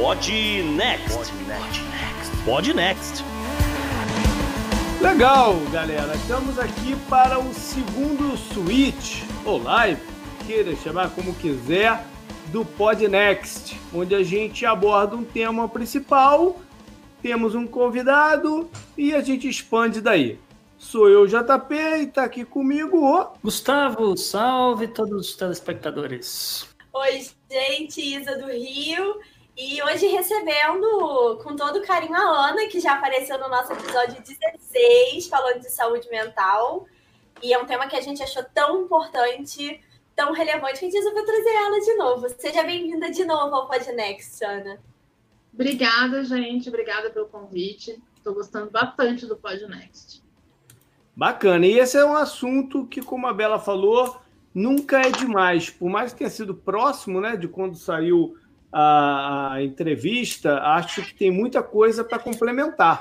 Pod Next. Pod Next. Legal, galera. Estamos aqui para o segundo switch, ou live, queira chamar como quiser, do Pod Next, onde a gente aborda um tema principal, temos um convidado e a gente expande daí. Sou eu, JP, e está aqui comigo o Gustavo. Salve todos os telespectadores. Oi, gente, Isa do Rio. E hoje recebendo com todo carinho a Ana, que já apareceu no nosso episódio 16, falando de saúde mental. E é um tema que a gente achou tão importante, tão relevante, que a gente resolveu trazer ela de novo. Seja bem-vinda de novo ao Podnext, Ana. Obrigada, gente. Obrigada pelo convite. Estou gostando bastante do Podnext. Bacana. E esse é um assunto que, como a Bela falou, nunca é demais. Por mais que tenha sido próximo né, de quando saiu a, a entrevista, acho que tem muita coisa para complementar.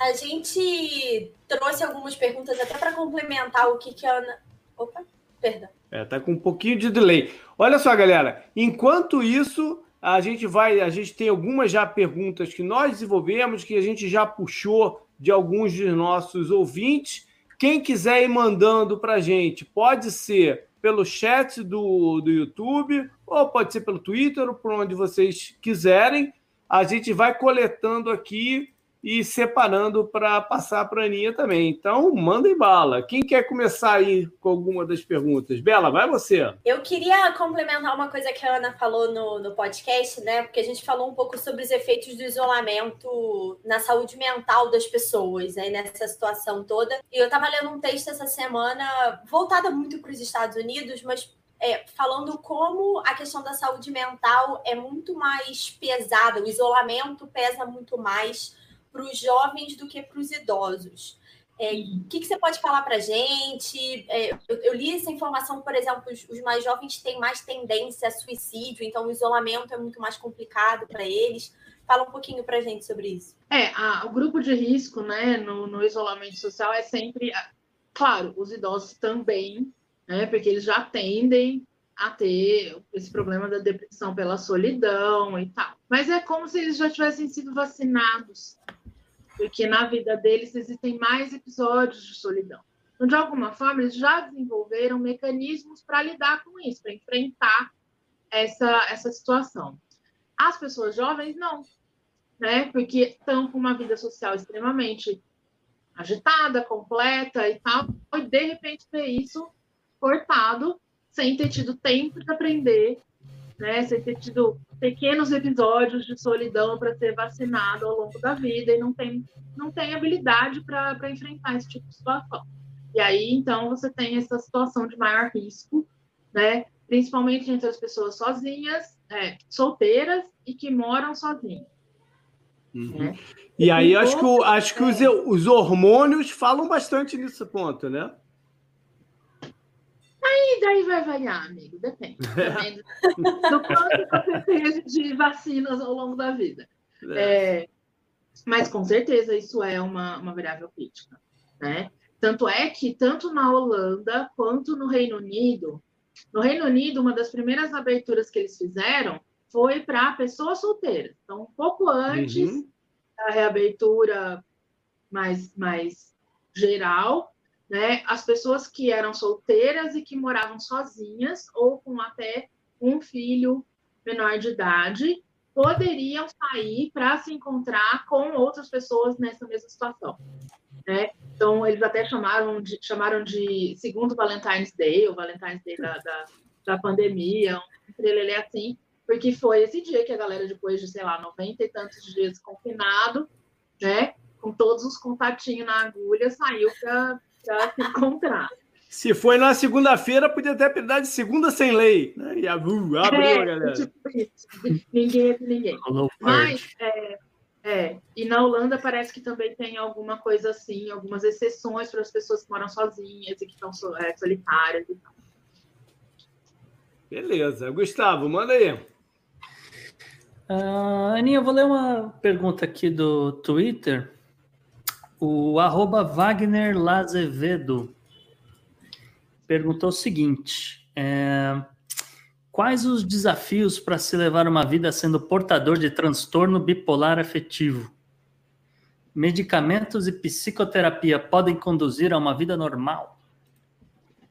A gente trouxe algumas perguntas até para complementar o que, que a Ana. Opa, perdão. É, tá com um pouquinho de delay. Olha só, galera. Enquanto isso, a gente vai. A gente tem algumas já perguntas que nós desenvolvemos, que a gente já puxou de alguns dos nossos ouvintes. Quem quiser ir mandando para a gente, pode ser pelo chat do, do YouTube, ou pode ser pelo Twitter, ou por onde vocês quiserem. A gente vai coletando aqui e separando para passar para a Aninha também. Então, mandem bala. Quem quer começar aí com alguma das perguntas? Bela, vai você. Eu queria complementar uma coisa que a Ana falou no, no podcast, né? Porque a gente falou um pouco sobre os efeitos do isolamento na saúde mental das pessoas, né? Nessa situação toda. E eu estava lendo um texto essa semana, voltada muito para os Estados Unidos, mas é, falando como a questão da saúde mental é muito mais pesada, o isolamento pesa muito mais para os jovens do que para os idosos. É, o que, que, você pode falar para a gente? É, eu, eu, li essa informação, por exemplo, os, os, mais jovens têm mais tendência a suicídio, então o isolamento é muito mais complicado para eles. Fala um pouquinho para a gente sobre isso. É, a, o grupo de risco né, no, no isolamento social é sempre, claro, os idosos também, né, porque eles já tendem a ter esse problema da depressão pela solidão e tal. Mas é como se eles já tivessem sido vacinados porque na vida deles existem mais episódios de solidão. Então, de alguma forma, eles já desenvolveram mecanismos para lidar com isso, para enfrentar essa, essa situação. As pessoas jovens, não, né? Porque estão com uma vida social extremamente agitada, completa e tal, e de repente ter isso cortado sem ter tido tempo de aprender né? Você ter tido pequenos episódios de solidão para ser vacinado ao longo da vida e não tem, não tem habilidade para enfrentar esse tipo de situação. E aí, então, você tem essa situação de maior risco, né? Principalmente entre as pessoas sozinhas, é, solteiras e que moram sozinhas. Uhum. Né? E aí, acho que, acho que os, os hormônios falam bastante nesse ponto, né? Aí daí vai variar, amigo, depende. Depende do quanto você teve de vacinas ao longo da vida. É. É, mas com certeza isso é uma, uma variável crítica. Né? Tanto é que, tanto na Holanda quanto no Reino Unido, no Reino Unido, uma das primeiras aberturas que eles fizeram foi para pessoas solteiras. Então, um pouco antes uhum. da reabertura mais, mais geral, né? As pessoas que eram solteiras e que moravam sozinhas ou com até um filho menor de idade poderiam sair para se encontrar com outras pessoas nessa mesma situação. Né? Então, eles até chamaram de, chamaram de segundo Valentine's Day, ou Valentine's Day da, da, da pandemia, ele é assim, porque foi esse dia que a galera, depois de, sei lá, 90 e tantos dias confinado, né, com todos os contatinhos na agulha, saiu para para se encontrar. Se foi na segunda-feira, podia até dar de segunda sem lei. Né? E abriu, abriu é, galera. Tipo isso. Ninguém é ninguém. Mas, é, é, e na Holanda parece que também tem alguma coisa assim, algumas exceções para as pessoas que moram sozinhas e que estão é, solitárias e tal. Beleza. Gustavo, manda aí. Uh, Aninha, eu vou ler uma pergunta aqui do Twitter o arroba Wagner Lazevedo perguntou o seguinte: é, Quais os desafios para se levar uma vida sendo portador de transtorno bipolar afetivo? Medicamentos e psicoterapia podem conduzir a uma vida normal?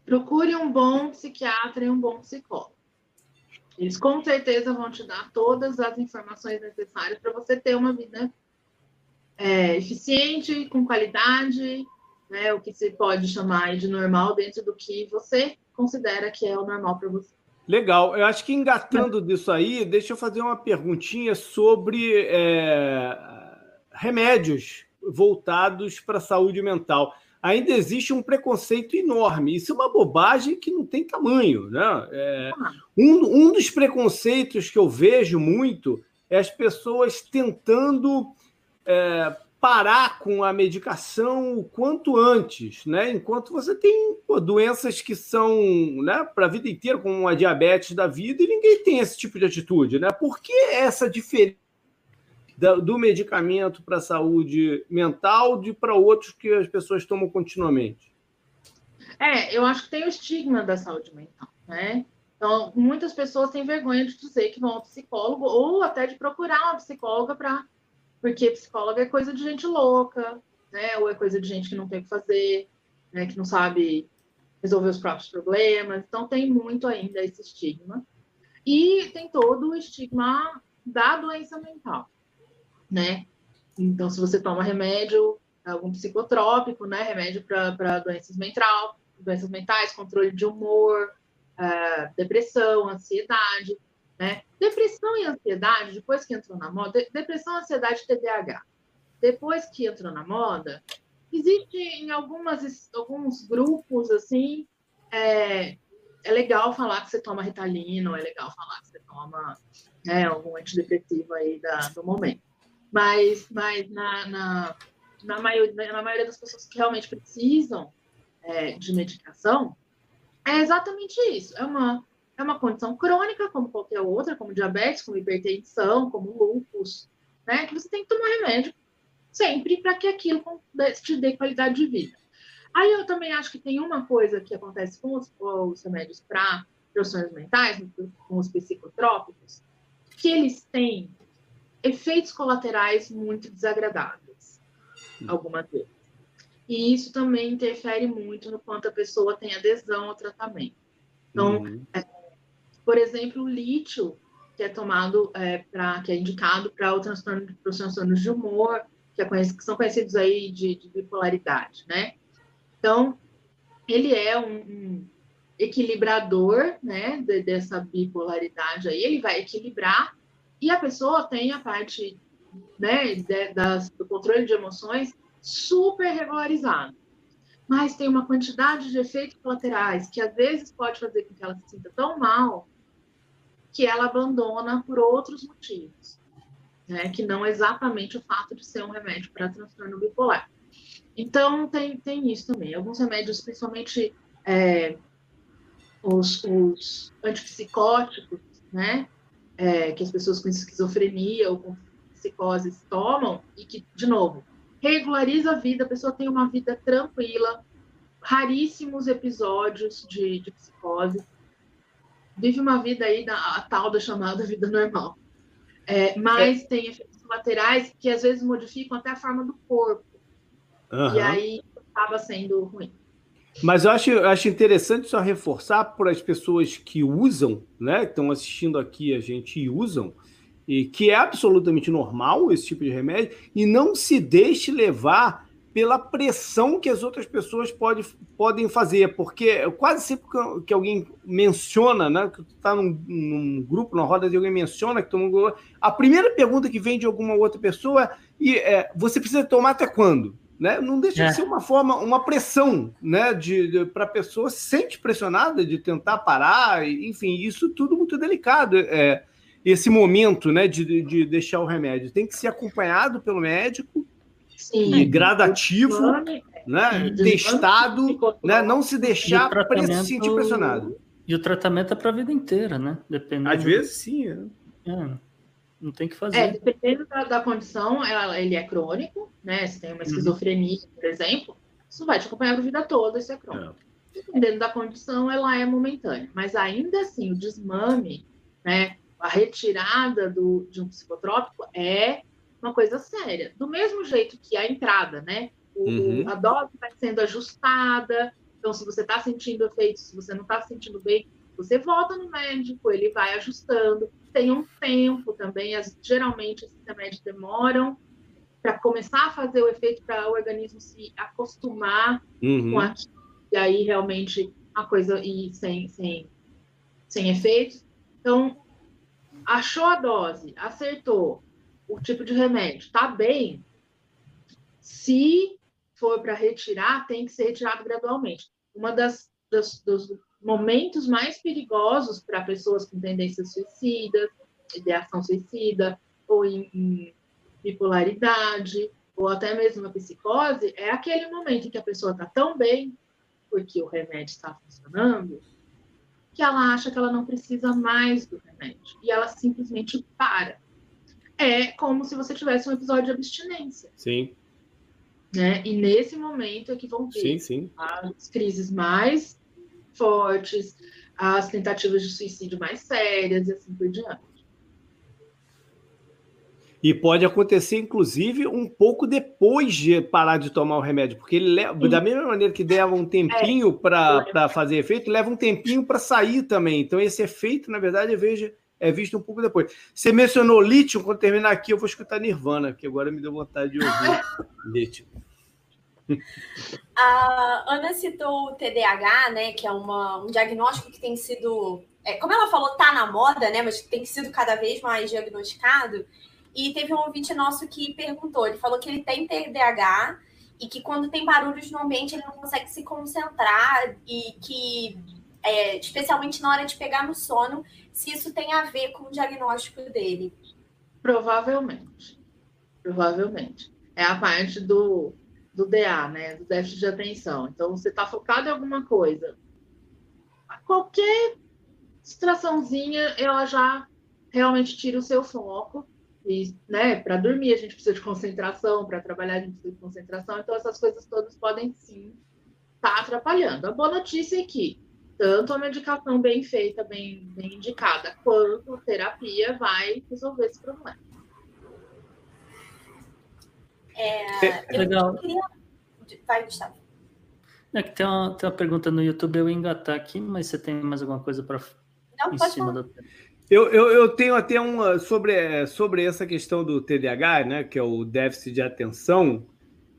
Procure um bom psiquiatra e um bom psicólogo. Eles com certeza vão te dar todas as informações necessárias para você ter uma vida é, eficiente, com qualidade, né, o que se pode chamar de normal dentro do que você considera que é o normal para você. Legal. Eu acho que engatando disso aí, deixa eu fazer uma perguntinha sobre é, remédios voltados para a saúde mental. Ainda existe um preconceito enorme. Isso é uma bobagem que não tem tamanho. Né? É, um, um dos preconceitos que eu vejo muito é as pessoas tentando é, parar com a medicação o quanto antes, né? Enquanto você tem pô, doenças que são né, para a vida inteira, como a diabetes da vida, e ninguém tem esse tipo de atitude, né? Por que essa diferença do medicamento para a saúde mental de para outros que as pessoas tomam continuamente? É, eu acho que tem o estigma da saúde mental, né? Então, muitas pessoas têm vergonha de dizer que vão ao psicólogo ou até de procurar uma psicóloga para porque psicóloga é coisa de gente louca, né? Ou é coisa de gente que não tem o que fazer, né? Que não sabe resolver os próprios problemas. Então tem muito ainda esse estigma. E tem todo o estigma da doença mental, né? Então, se você toma remédio, algum psicotrópico, né? Remédio para doenças mental, doenças mentais, controle de humor, uh, depressão, ansiedade, né? Depressão e ansiedade, depois que entrou na moda, depressão, ansiedade TDAH. Depois que entrou na moda, existe em algumas, alguns grupos, assim, é, é legal falar que você toma Ritalina, ou é legal falar que você toma né, algum antidepressivo aí da, do momento. Mas, mas na, na, na, maioria, na maioria das pessoas que realmente precisam é, de medicação, é exatamente isso. É uma é uma condição crônica, como qualquer outra, como diabetes, como hipertensão, como lúpus, né? Que você tem que tomar remédio sempre para que aquilo te dê qualidade de vida. Aí eu também acho que tem uma coisa que acontece com os, os remédios para transtornos mentais, com os psicotrópicos, que eles têm efeitos colaterais muito desagradáveis, algumas vezes. E isso também interfere muito no quanto a pessoa tem adesão ao tratamento. Então, uhum. é, por exemplo, o lítio, que é tomado é, para, que é indicado para o transtorno, os transtornos de humor, que, é conhecido, que, são conhecidos aí de, de, bipolaridade, né? Então, ele é um, um equilibrador, né, de, dessa bipolaridade aí, ele vai equilibrar e a pessoa tem a parte, né, de, das, do controle de emoções super regularizado mas tem uma quantidade de efeitos colaterais que às vezes pode fazer com que ela se sinta tão mal que ela abandona por outros motivos, né? que não exatamente o fato de ser um remédio para transtorno bipolar. Então, tem, tem isso também. Alguns remédios, principalmente é, os, os, antipsicóticos, né? É, que as pessoas com esquizofrenia ou com psicoses tomam, e que, de novo, regulariza a vida, a pessoa tem uma vida tranquila, raríssimos episódios de, de psicose, vive uma vida aí da a tal da chamada vida normal. É, mas é. tem efeitos laterais que às vezes modificam até a forma do corpo. Uhum. E aí acaba sendo ruim. Mas eu acho, eu acho interessante só reforçar para as pessoas que usam, né? Que estão assistindo aqui a gente e usam, e que é absolutamente normal esse tipo de remédio, e não se deixe levar pela pressão que as outras pessoas pode, podem fazer, porque quase sempre que alguém menciona, né, que está num, num, grupo, numa roda de alguém menciona que toma a primeira pergunta que vem de alguma outra pessoa é, é você precisa tomar até quando? Né? Não deixa é. de ser uma forma, uma pressão, né, de, de para a pessoa se sente pressionada de tentar parar, enfim, isso tudo muito delicado. É, esse momento, né, de, de deixar o remédio tem que ser acompanhado pelo médico Sim. e gradativo, né? testado, né? não se deixar se sentir pressionado. E o tratamento é para a vida inteira, né? Dependendo Às vezes, sim. É. É, não tem que fazer. É, dependendo da, da condição, ela, ele é crônico, né? Se tem uma uhum. esquizofrenia, por exemplo, isso vai te acompanhar a vida toda, isso é crônico. É. dependendo da condição, ela é momentânea. Mas ainda assim, o desmame, né, a retirada do, de um psicotrópico é uma coisa séria. Do mesmo jeito que a entrada, né? O, uhum. A dose vai sendo ajustada. Então, se você está sentindo efeito, se você não está sentindo bem, você volta no médico, ele vai ajustando. Tem um tempo também, as, geralmente esses remédios demoram para começar a fazer o efeito para o organismo se acostumar uhum. com aquilo. E aí realmente a coisa ir sem, sem, sem efeitos. Então, achou a dose, acertou o tipo de remédio, tá bem. Se for para retirar, tem que ser retirado gradualmente. Uma das, das dos momentos mais perigosos para pessoas com tendências suicidas, ideação suicida, ou em, em bipolaridade, ou até mesmo uma psicose, é aquele momento em que a pessoa está tão bem, porque o remédio está funcionando, que ela acha que ela não precisa mais do remédio. E ela simplesmente para. É como se você tivesse um episódio de abstinência. Sim. Né? E nesse momento é que vão ter sim, sim. as crises mais fortes, as tentativas de suicídio mais sérias e assim por diante. E pode acontecer, inclusive, um pouco depois de parar de tomar o remédio, porque ele leva, da mesma maneira que leva um tempinho é. para fazer efeito, leva um tempinho para sair também. Então, esse efeito, na verdade, eu vejo, é visto um pouco depois. Você mencionou lítio, quando terminar aqui, eu vou escutar Nirvana, que agora me deu vontade de ouvir lítio. A Ana citou o TDAH, né, que é uma, um diagnóstico que tem sido, é, como ela falou, tá na moda, né, mas tem sido cada vez mais diagnosticado. E teve um ouvinte nosso que perguntou, ele falou que ele tem TDAH e que quando tem barulhos no ambiente ele não consegue se concentrar e que, é, especialmente na hora de pegar no sono, se isso tem a ver com o diagnóstico dele. Provavelmente. Provavelmente. É a parte do, do DA, né? Do déficit de atenção. Então, você está focado em alguma coisa. Qualquer distraçãozinha, ela já realmente tira o seu foco e, né, para dormir a gente precisa de concentração, para trabalhar a gente precisa de concentração, então essas coisas todas podem sim estar tá atrapalhando. A boa notícia é que tanto a medicação bem feita, bem, bem indicada, quanto a terapia vai resolver esse problema. É, Legal. Queria... Vai, Gustavo. É que tem uma, tem uma pergunta no YouTube, eu ia engatar aqui, mas você tem mais alguma coisa para em cima falar. do eu, eu, eu, tenho até uma sobre, sobre essa questão do TDAH, né, que é o déficit de atenção.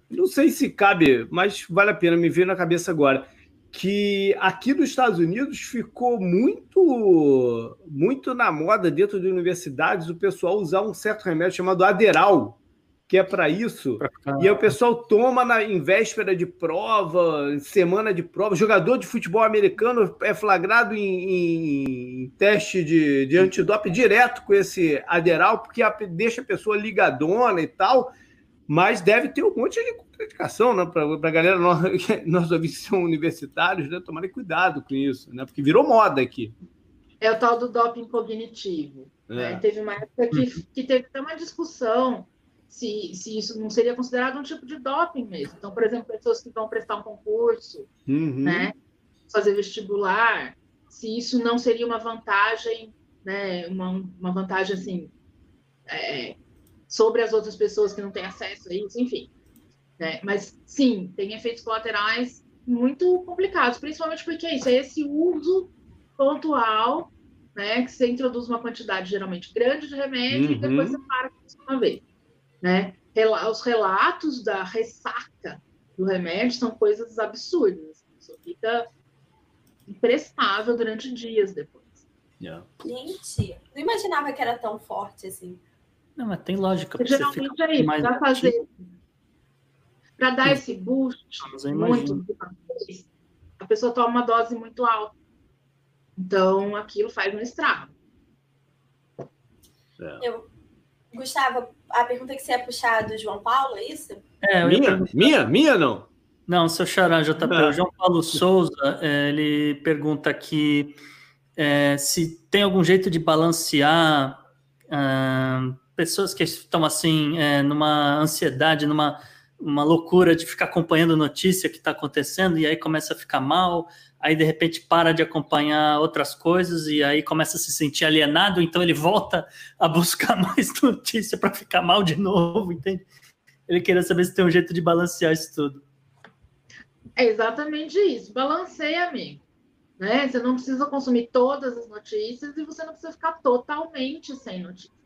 Não sei se cabe, mas vale a pena me ver na cabeça agora que aqui nos Estados Unidos ficou muito muito na moda dentro de universidades o pessoal usar um certo remédio chamado Aderal, que é para isso. E aí o pessoal toma na, em véspera de prova, semana de prova. Jogador de futebol americano é flagrado em, em teste de, de antidoping direto com esse aderal, porque a, deixa a pessoa ligadona e tal. Mas deve ter um monte de contraindicação, né? Para a galera, nós, nós ouvintes são universitários, né? Tomarem cuidado com isso, né? Porque virou moda aqui. É o tal do doping cognitivo. É. Né? Teve uma época que, que teve até uma discussão se, se isso não seria considerado um tipo de doping mesmo. Então, por exemplo, pessoas que vão prestar um concurso, uhum. né, fazer vestibular, se isso não seria uma vantagem, né, uma, uma vantagem assim é, sobre as outras pessoas que não têm acesso a isso, enfim. Né? Mas sim, tem efeitos colaterais muito complicados, principalmente porque é isso, é esse uso pontual, né, que você introduz uma quantidade geralmente grande de remédio uhum. e depois você para com isso uma vez né? Os relatos da ressaca do remédio são coisas absurdas. Isso fica imprestável durante dias depois. Yeah. Gente, não imaginava que era tão forte assim. Não, mas tem lógica. Geralmente é isso, para fazer. Para dar esse boost muito a pessoa toma uma dose muito alta. Então, aquilo faz um estrago. É. Eu, Gustavo, a pergunta que você ia puxar do João Paulo, é isso? É, minha? Minha? Minha não? Não, seu Xará, JP. Ah. O João Paulo Souza, é, ele pergunta aqui é, se tem algum jeito de balancear ah, pessoas que estão assim, é, numa ansiedade, numa uma loucura de ficar acompanhando notícia que está acontecendo e aí começa a ficar mal. aí de repente para de acompanhar outras coisas e aí começa a se sentir alienado, então ele volta a buscar mais notícia para ficar mal de novo, entende? Ele queria saber se tem um jeito de balancear isso tudo. É exatamente isso. Balanceia, amigo. Né? Você não precisa consumir todas as notícias e você não precisa ficar totalmente sem notícias.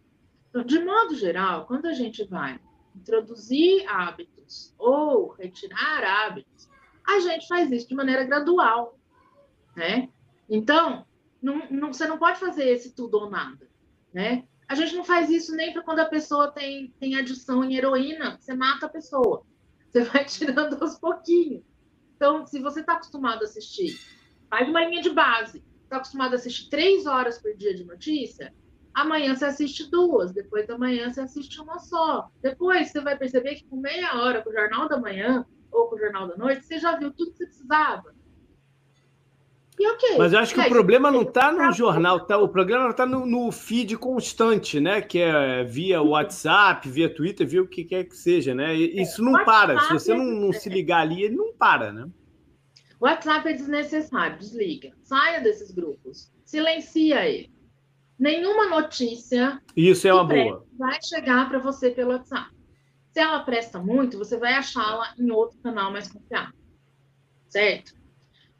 Então, de modo geral, quando a gente vai introduzir hábitos ou retirar hábitos, a gente faz isso de maneira gradual, né? Então, não, não, você não pode fazer esse tudo ou nada, né? A gente não faz isso nem para quando a pessoa tem, tem adição em heroína, você mata a pessoa. Você vai tirando aos pouquinhos. Então, se você está acostumado a assistir, faz uma linha de base. Está acostumado a assistir três horas por dia de notícia, Amanhã você assiste duas, depois da manhã você assiste uma só. Depois você vai perceber que com meia hora, com o Jornal da Manhã ou com o Jornal da Noite, você já viu tudo que você precisava. E ok. Mas eu acho que o problema não está no jornal, tá? o problema está no, no, feed constante, né? Que é via WhatsApp, via Twitter, via o que quer que seja, né? Isso não para. Se você não, não se ligar ali, ele não para, né? O WhatsApp é desnecessário, desliga. Saia desses grupos. Silencia ele nenhuma notícia. Isso é uma boa. Vai chegar para você pelo WhatsApp. Se ela presta muito, você vai achá-la em outro canal mais confiável. Certo?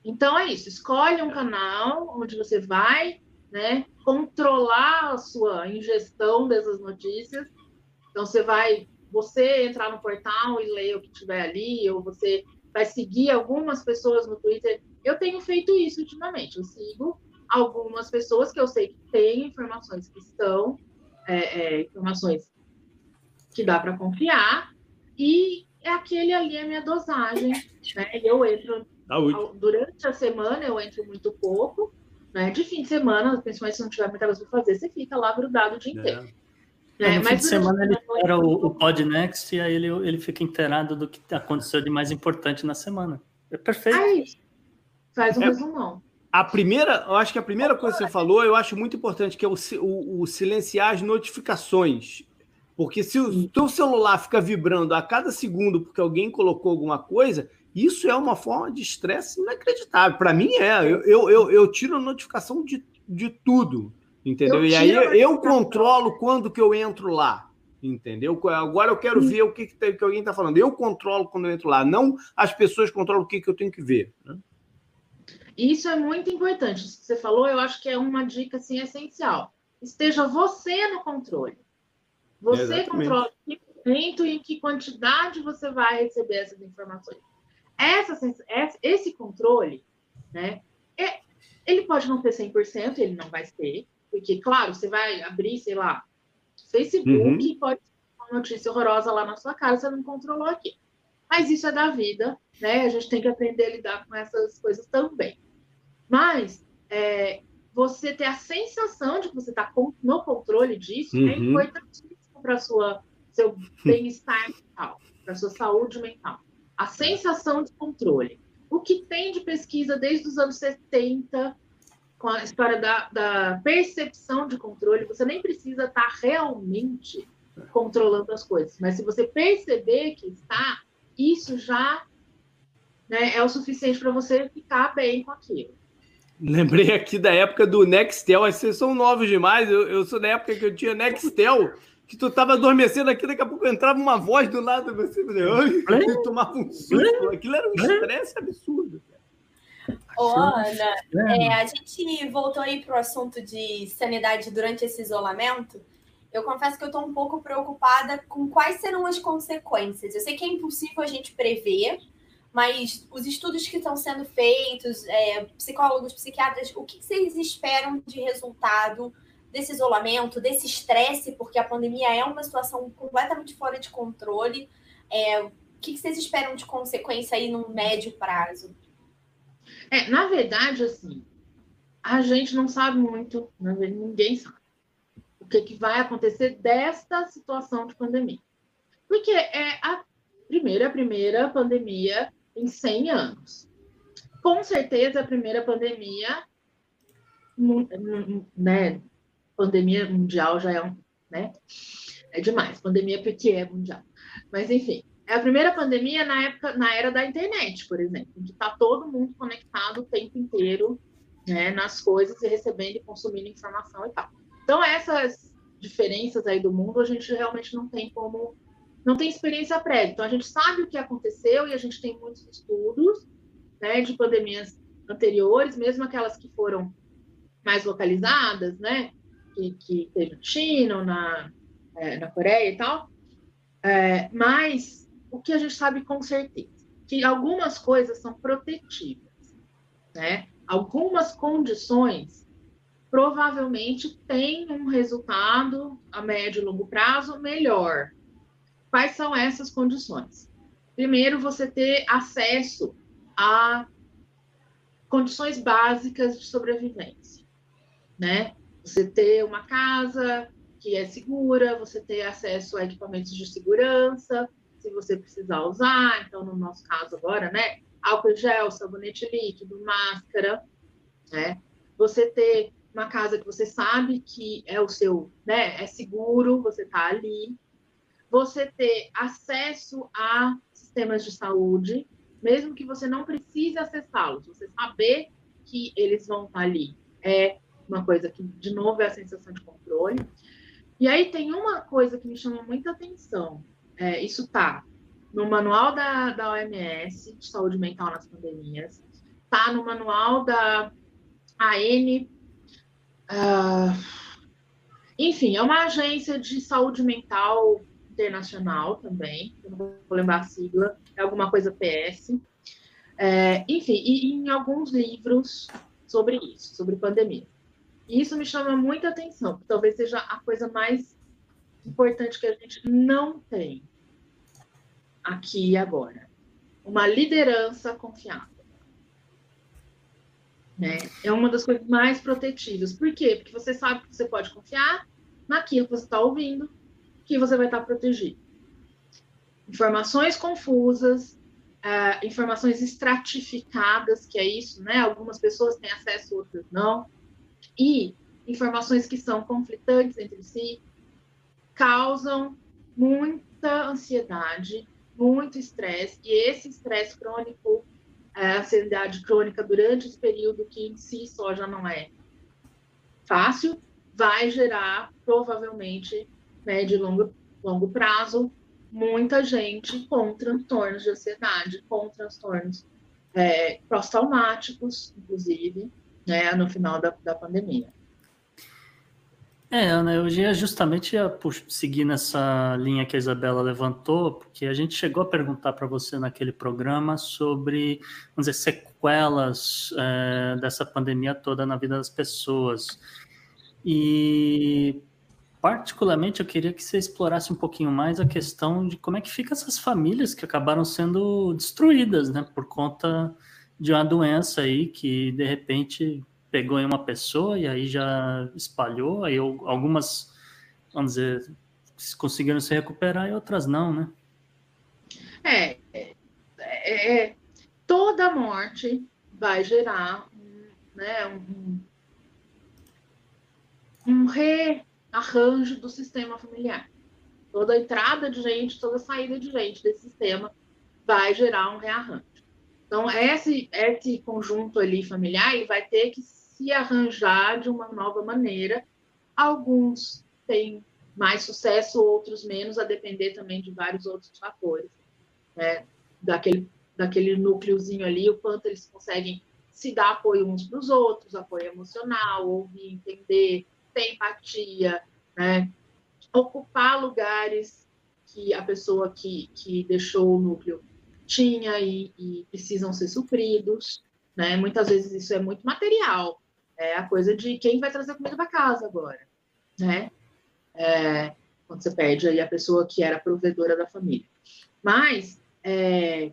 Então é isso. Escolhe um canal onde você vai né, controlar a sua ingestão dessas notícias. Então você vai você entrar no portal e ler o que tiver ali, ou você vai seguir algumas pessoas no Twitter. Eu tenho feito isso ultimamente. Eu sigo algumas pessoas que eu sei que têm informações que estão, é, é, informações que dá para confiar, e é aquele ali a minha dosagem, né? Eu entro durante a semana, eu entro muito pouco, né? De fim de semana, principalmente se não tiver muita coisa para fazer, você fica lá grudado o dia é. inteiro. É. no fim de semana ele era o, o Podnext e aí ele, ele fica inteirado do que aconteceu de mais importante na semana. É perfeito. Aí, faz um é, resumão. A primeira, eu acho que a primeira coisa que você falou, eu acho muito importante, que é o, o, o silenciar as notificações. Porque se o teu celular fica vibrando a cada segundo porque alguém colocou alguma coisa, isso é uma forma de estresse inacreditável. Para mim é. Eu, eu, eu, eu, tiro a notificação de, de tudo, entendeu? Eu e aí eu controlo quando que eu entro lá, entendeu? Agora eu quero ver o que, que, que alguém está falando. Eu controlo quando eu entro lá, não as pessoas controlam o que, que eu tenho que ver. Né? Isso é muito importante. Isso que você falou, eu acho que é uma dica assim, essencial. Esteja você no controle. Você Exatamente. controla em que momento e em que quantidade você vai receber essas informações. Essa, esse controle, né, é, ele pode não ter 100%, ele não vai ter, porque, claro, você vai abrir, sei lá, Facebook uhum. pode ter uma notícia horrorosa lá na sua casa, você não controlou aqui. Mas isso é da vida, né? A gente tem que aprender a lidar com essas coisas também. Mas é, você ter a sensação de que você está no controle disso é uhum. é importantíssimo para sua seu bem-estar mental, para sua saúde mental. A sensação de controle. O que tem de pesquisa desde os anos 70 com a história da, da percepção de controle, você nem precisa estar tá realmente controlando as coisas, mas se você perceber que está, isso já né, é o suficiente para você ficar bem com aquilo. Lembrei aqui da época do Nextel. Vocês são novos demais. Eu, eu sou da época que eu tinha Nextel, que tu tava adormecendo aqui, daqui a pouco entrava uma voz do lado de você. Eu tomava um susto. Aquilo era um estresse absurdo. Ô, Ana, é, a gente voltou aí para o assunto de sanidade durante esse isolamento. Eu confesso que eu estou um pouco preocupada com quais serão as consequências. Eu sei que é impossível a gente prever, mas os estudos que estão sendo feitos, é, psicólogos, psiquiatras, o que vocês esperam de resultado desse isolamento, desse estresse, porque a pandemia é uma situação completamente fora de controle? É, o que vocês esperam de consequência aí no médio prazo? É, na verdade, assim, a gente não sabe muito, ninguém sabe que, que vai acontecer desta situação de pandemia. Porque é a primeira, a primeira pandemia em 100 anos. Com certeza, a primeira pandemia, né? Pandemia mundial já é um, né? É demais. Pandemia porque é mundial. Mas, enfim, É a primeira pandemia na época, na era da internet, por exemplo, em que está todo mundo conectado o tempo inteiro né, nas coisas e recebendo e consumindo informação e tal. Então, essas diferenças aí do mundo, a gente realmente não tem como, não tem experiência prévia. Então, a gente sabe o que aconteceu e a gente tem muitos estudos né, de pandemias anteriores, mesmo aquelas que foram mais localizadas, né, que, que teve na China na, é, na Coreia e tal, é, mas o que a gente sabe com certeza? Que algumas coisas são protetivas, né? Algumas condições provavelmente têm um resultado a médio e longo prazo melhor. Quais são essas condições? Primeiro, você ter acesso a condições básicas de sobrevivência, né? Você ter uma casa que é segura, você ter acesso a equipamentos de segurança, se você precisar usar. Então, no nosso caso agora, né? Álcool gel, sabonete líquido, máscara, né? Você ter uma casa que você sabe que é o seu, né? É seguro, você tá ali. Você ter acesso a sistemas de saúde, mesmo que você não precise acessá-los, você saber que eles vão estar ali é uma coisa que, de novo, é a sensação de controle. E aí tem uma coisa que me chama muita atenção. É, isso tá no manual da, da OMS de saúde mental nas pandemias, tá no manual da AN. Uh, enfim, é uma agência de saúde mental internacional também, não vou lembrar a sigla, é alguma coisa PS. É, enfim, e em alguns livros sobre isso, sobre pandemia. E isso me chama muita atenção, talvez seja a coisa mais importante que a gente não tem aqui e agora. Uma liderança confiável. Né? É uma das coisas mais protetivas. Por quê? Porque você sabe que você pode confiar naquilo que você está ouvindo, que você vai estar tá protegido. Informações confusas, uh, informações estratificadas, que é isso, né? Algumas pessoas têm acesso, outras não e informações que são conflitantes entre si causam muita ansiedade, muito estresse, e esse estresse crônico, a ansiedade crônica durante esse período, que em si só já não é fácil, vai gerar, provavelmente, médio e longo, longo prazo, muita gente com transtornos de ansiedade, com transtornos é, pós-traumáticos, inclusive, né, no final da, da pandemia. É, Ana, eu ia justamente ia seguir nessa linha que a Isabela levantou, porque a gente chegou a perguntar para você naquele programa sobre, vamos dizer, sequelas é, dessa pandemia toda na vida das pessoas. E, particularmente, eu queria que você explorasse um pouquinho mais a questão de como é que ficam essas famílias que acabaram sendo destruídas, né, por conta de uma doença aí que de repente pegou em uma pessoa e aí já espalhou, aí algumas, vamos dizer, conseguiram se recuperar e outras não, né? É, é, é, toda morte vai gerar né, um, um rearranjo do sistema familiar. Toda entrada de gente, toda saída de gente desse sistema vai gerar um rearranjo. Então, esse, esse conjunto ali familiar vai ter que se arranjar de uma nova maneira. Alguns têm mais sucesso, outros menos, a depender também de vários outros fatores. Né? Daquele, daquele núcleozinho ali, o quanto eles conseguem se dar apoio uns para os outros, apoio emocional, ouvir, entender, ter empatia, né? ocupar lugares que a pessoa que, que deixou o núcleo tinha e, e precisam ser supridos, né? Muitas vezes isso é muito material, é a coisa de quem vai trazer comida para casa agora, né? É, quando você perde aí a pessoa que era provedora da família. Mas, é,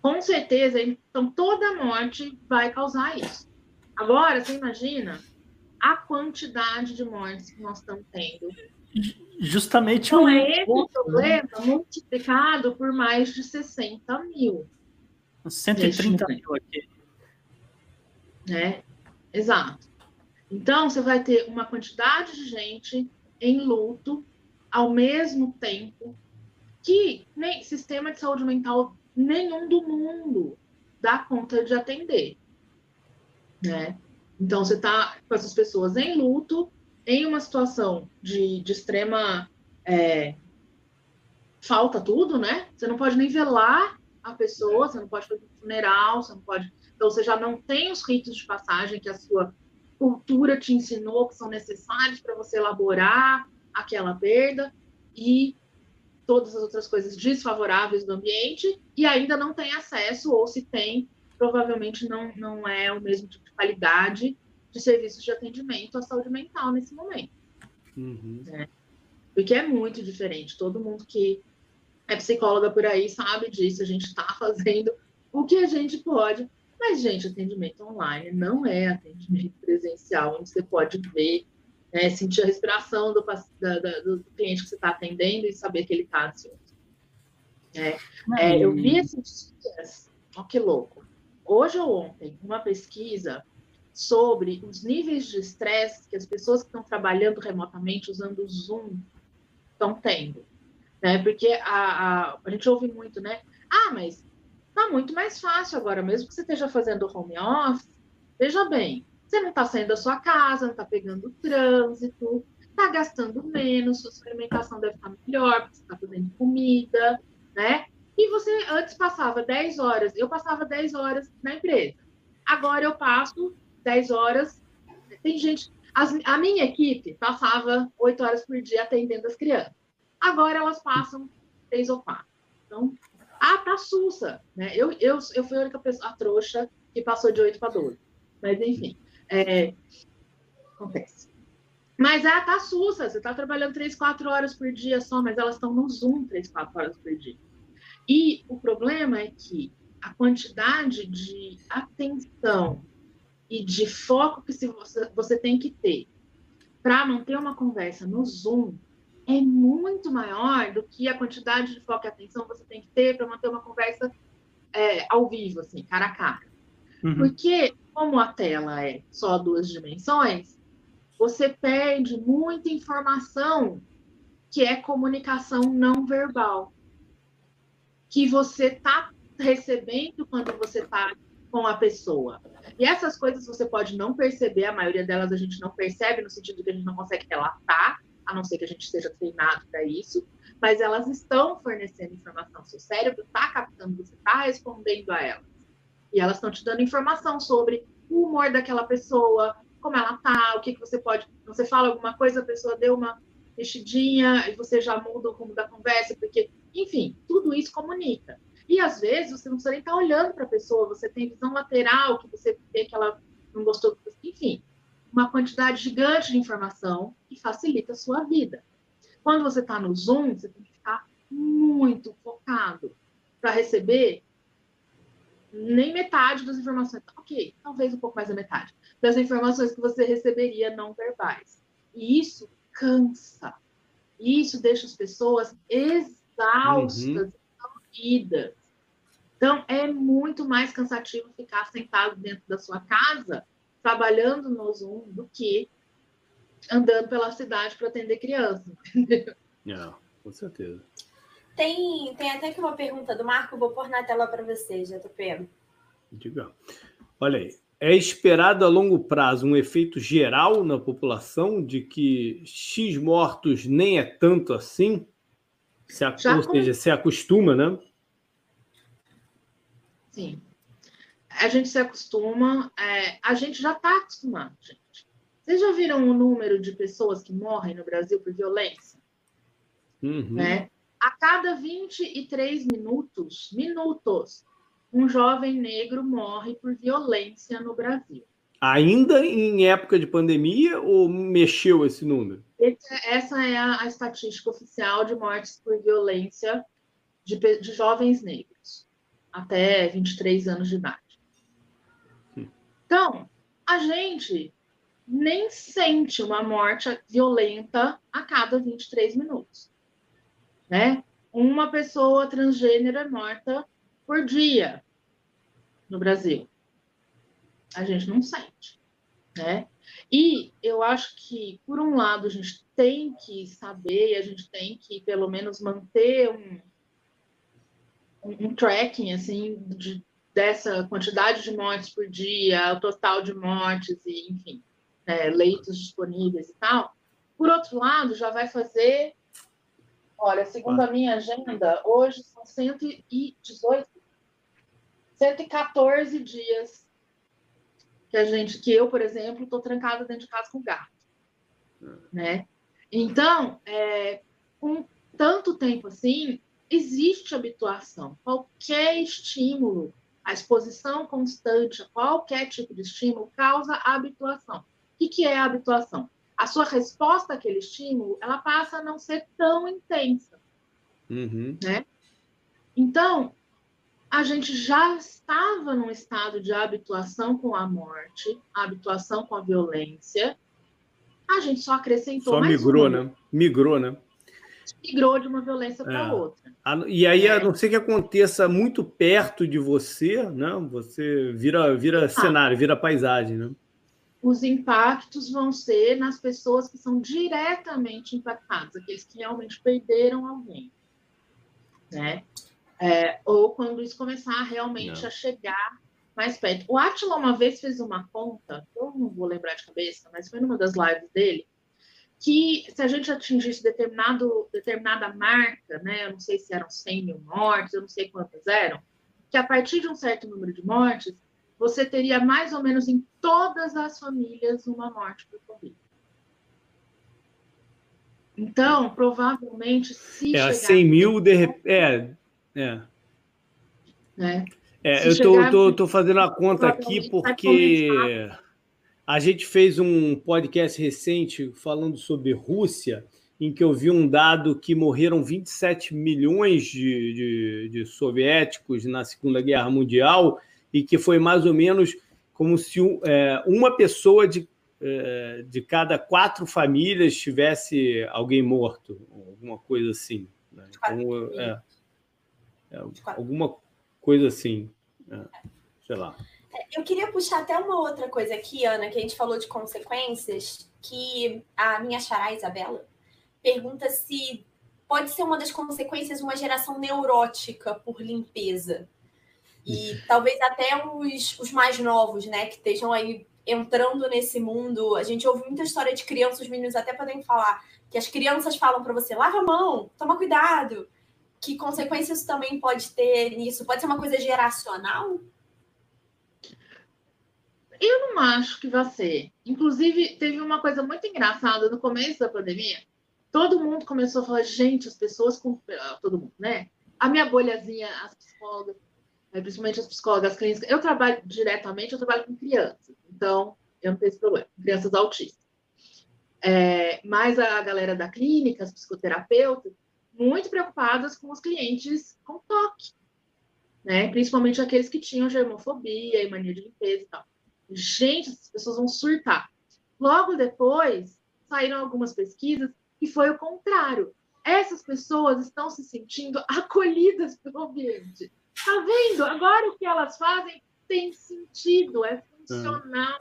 com certeza, então toda morte vai causar isso. Agora, você imagina a quantidade de mortes que nós estamos tendo justamente Não um é esse o problema né? multiplicado por mais de 60 mil. 130 mil aqui. Né? Exato. Então, você vai ter uma quantidade de gente em luto ao mesmo tempo que nem sistema de saúde mental nenhum do mundo dá conta de atender, né? Então você está com essas pessoas em luto, em uma situação de, de extrema é, falta tudo, né? Você não pode nem velar a pessoa, você não pode fazer funeral, você não pode. Então você já não tem os ritos de passagem que a sua cultura te ensinou que são necessários para você elaborar aquela perda e todas as outras coisas desfavoráveis do ambiente e ainda não tem acesso ou se tem provavelmente não não é o mesmo tipo de qualidade de serviços de atendimento à saúde mental nesse momento. Uhum. Né? Porque é muito diferente. Todo mundo que é psicóloga por aí sabe disso. A gente está fazendo o que a gente pode. Mas, gente, atendimento online não é atendimento presencial, onde você pode ver, né, sentir a respiração do, da, da, do cliente que você está atendendo e saber que ele está ansioso. É, é, eu vi esses dias, ó que louco, hoje ou ontem, uma pesquisa sobre os níveis de estresse que as pessoas que estão trabalhando remotamente usando o Zoom estão tendo. Né? Porque a, a, a gente ouve muito, né? Ah, mas tá muito mais fácil agora, mesmo que você esteja fazendo home office. Veja bem, você não está saindo da sua casa, não está pegando trânsito, está gastando menos, sua alimentação deve estar melhor, porque você está fazendo comida, né? E você antes passava 10 horas, eu passava 10 horas na empresa. Agora eu passo 10 horas. Tem gente. As, a minha equipe passava 8 horas por dia atendendo as crianças. Agora elas passam 3 ou 4. Então, ah, tá sussa. Né? Eu, eu, eu fui a única pessoa, a trouxa, que passou de 8 para 12. Mas, enfim, é, acontece. Mas, ah, tá sussa. Você tá trabalhando 3, 4 horas por dia só, mas elas estão no Zoom 3, 4 horas por dia. E o problema é que a quantidade de atenção e de foco que você, você tem que ter para manter uma conversa no Zoom é muito maior do que a quantidade de foco e atenção que você tem que ter para manter uma conversa é, ao vivo, assim, cara a cara. Uhum. Porque, como a tela é só duas dimensões, você perde muita informação que é comunicação não verbal. Que você está recebendo quando você está com a pessoa. E essas coisas você pode não perceber, a maioria delas a gente não percebe, no sentido que a gente não consegue relatar, a não ser que a gente esteja treinado para isso, mas elas estão fornecendo informação. Seu cérebro está captando, você está respondendo a elas. E elas estão te dando informação sobre o humor daquela pessoa, como ela tá, o que, que você pode. Você fala alguma coisa, a pessoa deu uma mexidinha e você já muda o rumo da conversa, porque, enfim, tudo isso comunica. E às vezes você não precisa nem estar tá olhando para a pessoa, você tem visão lateral, que você vê que ela não gostou. Enfim, uma quantidade gigante de informação que facilita a sua vida. Quando você está no Zoom, você tem que ficar muito focado para receber nem metade das informações. Ok, talvez um pouco mais da metade das informações que você receberia não verbais. E isso cansa. Isso deixa as pessoas exaustas, uhum. exauridas. Então, é muito mais cansativo ficar sentado dentro da sua casa, trabalhando no Zoom, do que andando pela cidade para atender criança. Entendeu? É, com certeza. Tem, tem até aqui uma pergunta do Marco, vou pôr na tela para você, JP. Diga. Olha aí. É esperado a longo prazo um efeito geral na população de que X mortos nem é tanto assim? Se, ou seja, se acostuma, né? Sim. A gente se acostuma, é, a gente já está acostumado, gente. Vocês já viram o número de pessoas que morrem no Brasil por violência? Uhum. Né? A cada 23 minutos, minutos, um jovem negro morre por violência no Brasil. Ainda em época de pandemia ou mexeu esse número? Essa é a, a estatística oficial de mortes por violência de, de jovens negros até 23 anos de idade. Então, a gente nem sente uma morte violenta a cada 23 minutos. Né? Uma pessoa transgênero é morta por dia no Brasil. A gente não sente. Né? E eu acho que, por um lado, a gente tem que saber, a gente tem que, pelo menos, manter um, um, um tracking assim de, dessa quantidade de mortes por dia, o total de mortes e, enfim, é, leitos disponíveis e tal. Por outro lado, já vai fazer, olha, segundo a minha agenda, hoje são 118, 114 dias que a gente, que eu, por exemplo, estou trancada dentro de casa com gato, né? Então, é, com tanto tempo assim, existe habituação. Qualquer estímulo, a exposição constante a qualquer tipo de estímulo causa habituação. O que é a habituação? A sua resposta àquele estímulo, ela passa a não ser tão intensa, Uhum. né? Então, a gente já estava num estado de habituação com a morte, habituação com a violência. A gente só acrescentou Só migrou, uma. né? Migrou, né? Migrou de uma violência para É. outra. E aí, É. a não ser que aconteça muito perto de você, né? Você vira, vira cenário, vira paisagem, né? Os impactos vão ser nas pessoas que são diretamente impactadas, aqueles que realmente perderam alguém, né? É, ou quando isso começar realmente Não. a chegar mais perto. O Atila uma vez fez uma conta, eu não vou lembrar de cabeça, mas foi numa das lives dele, que se a gente atingisse determinado, determinada marca, né, eu não sei se eram 100 mil mortes, eu não sei quantas eram, que a partir de um certo número de mortes, você teria mais ou menos em todas as famílias uma morte por Covid. Então, provavelmente, se É, chegar... 100 mil, de rep- É, é. Né? É, eu tô fazendo a conta aqui porque a gente fez um podcast recente falando sobre Rússia, em que eu vi um dado que morreram 27 milhões de, de, de soviéticos na Segunda Guerra Mundial e que foi mais ou menos como se é, uma pessoa de, é, de cada quatro famílias tivesse alguém morto, alguma coisa assim. né? Então, é, é, alguma coisa assim. é, sei lá. Eu queria puxar até uma outra coisa aqui, Ana, que a gente falou de consequências, que a minha xará Isabela pergunta se pode ser uma das consequências uma geração neurótica por limpeza. E talvez até os, os mais novos, né, que estejam aí entrando nesse mundo. A gente ouve muita história de crianças, os meninos até podem falar, que as crianças falam para você, lava a mão, toma cuidado. Que consequências também pode ter nisso? Pode ser uma coisa geracional? Eu não acho que vai ser. Inclusive, teve uma coisa muito engraçada no começo da pandemia. Todo mundo começou a falar, gente, as pessoas com. ah, Todo mundo, né? A minha bolhazinha, as psicólogas, né, principalmente as psicólogas clínicas. Eu trabalho diretamente, eu trabalho com crianças. Então, eu não tenho esse problema. Crianças autistas. É, mas a galera da clínica, as psicoterapeutas, muito preocupadas com os clientes com toque. Né? Principalmente aqueles que tinham germofobia e mania de limpeza e tal. Gente, essas pessoas vão surtar. Logo depois, saíram algumas pesquisas e foi o contrário. Essas pessoas estão se sentindo acolhidas pelo ambiente. Tá vendo? Agora o que elas fazem tem sentido, é funcional.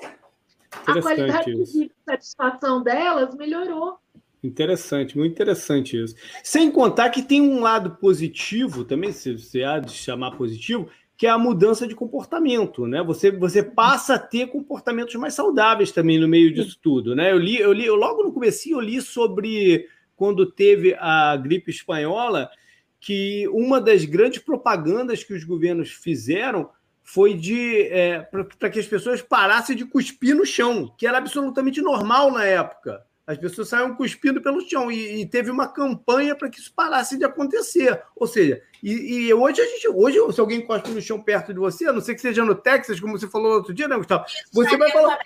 A qualidade isso. de satisfação delas melhorou. Interessante, muito interessante isso. Sem contar que tem um lado positivo também, se você há de chamar positivo, que é a mudança de comportamento, né? Você, você passa a ter comportamentos mais saudáveis também no meio disso tudo, né? Eu li, eu li, eu logo no começo eu li sobre quando teve a gripe espanhola, que uma das grandes propagandas que os governos fizeram foi de é, para que as pessoas parassem de cuspir no chão, que era absolutamente normal na época. As pessoas saíam cuspindo pelo chão e, e teve uma campanha para que isso parasse de acontecer. Ou seja, e, e, hoje a gente, hoje se alguém cospe no chão perto de você, a não ser que seja no Texas, como você falou outro dia, né, Gustavo? Você vai falar,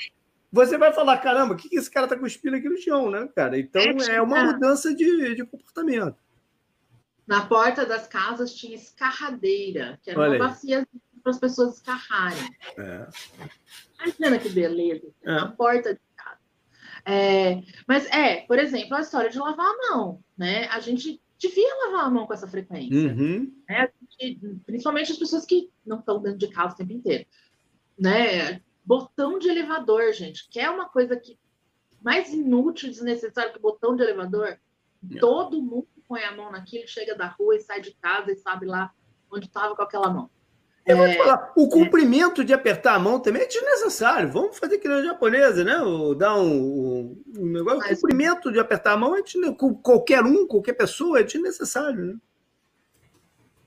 você vai falar, caramba, o que, que esse cara está cuspindo aqui no chão, né, cara? Então é uma mudança de, de comportamento. Na porta das casas tinha escarradeira, que era Olha uma bacia para as pessoas escarrarem. É. Imagina que beleza, é. na porta de. É, mas é, por exemplo, a história de lavar a mão, né? A gente devia lavar a mão com essa frequência. Uhum. Né? Gente, principalmente as pessoas que não estão dentro de casa o tempo inteiro. Né? Botão de elevador, gente, que é uma coisa que mais inútil desnecessário que botão de elevador. Yeah. Todo mundo põe a mão naquilo, chega da rua e sai de casa e sabe lá onde estava com aquela mão. Eu vou te falar, o cumprimento de apertar a mão também é desnecessário. Vamos fazer que nem japonesa, né? O, dar um, um negócio. Mas, o cumprimento de apertar a mão é desnecessário. Qualquer um, qualquer pessoa é desnecessário, né?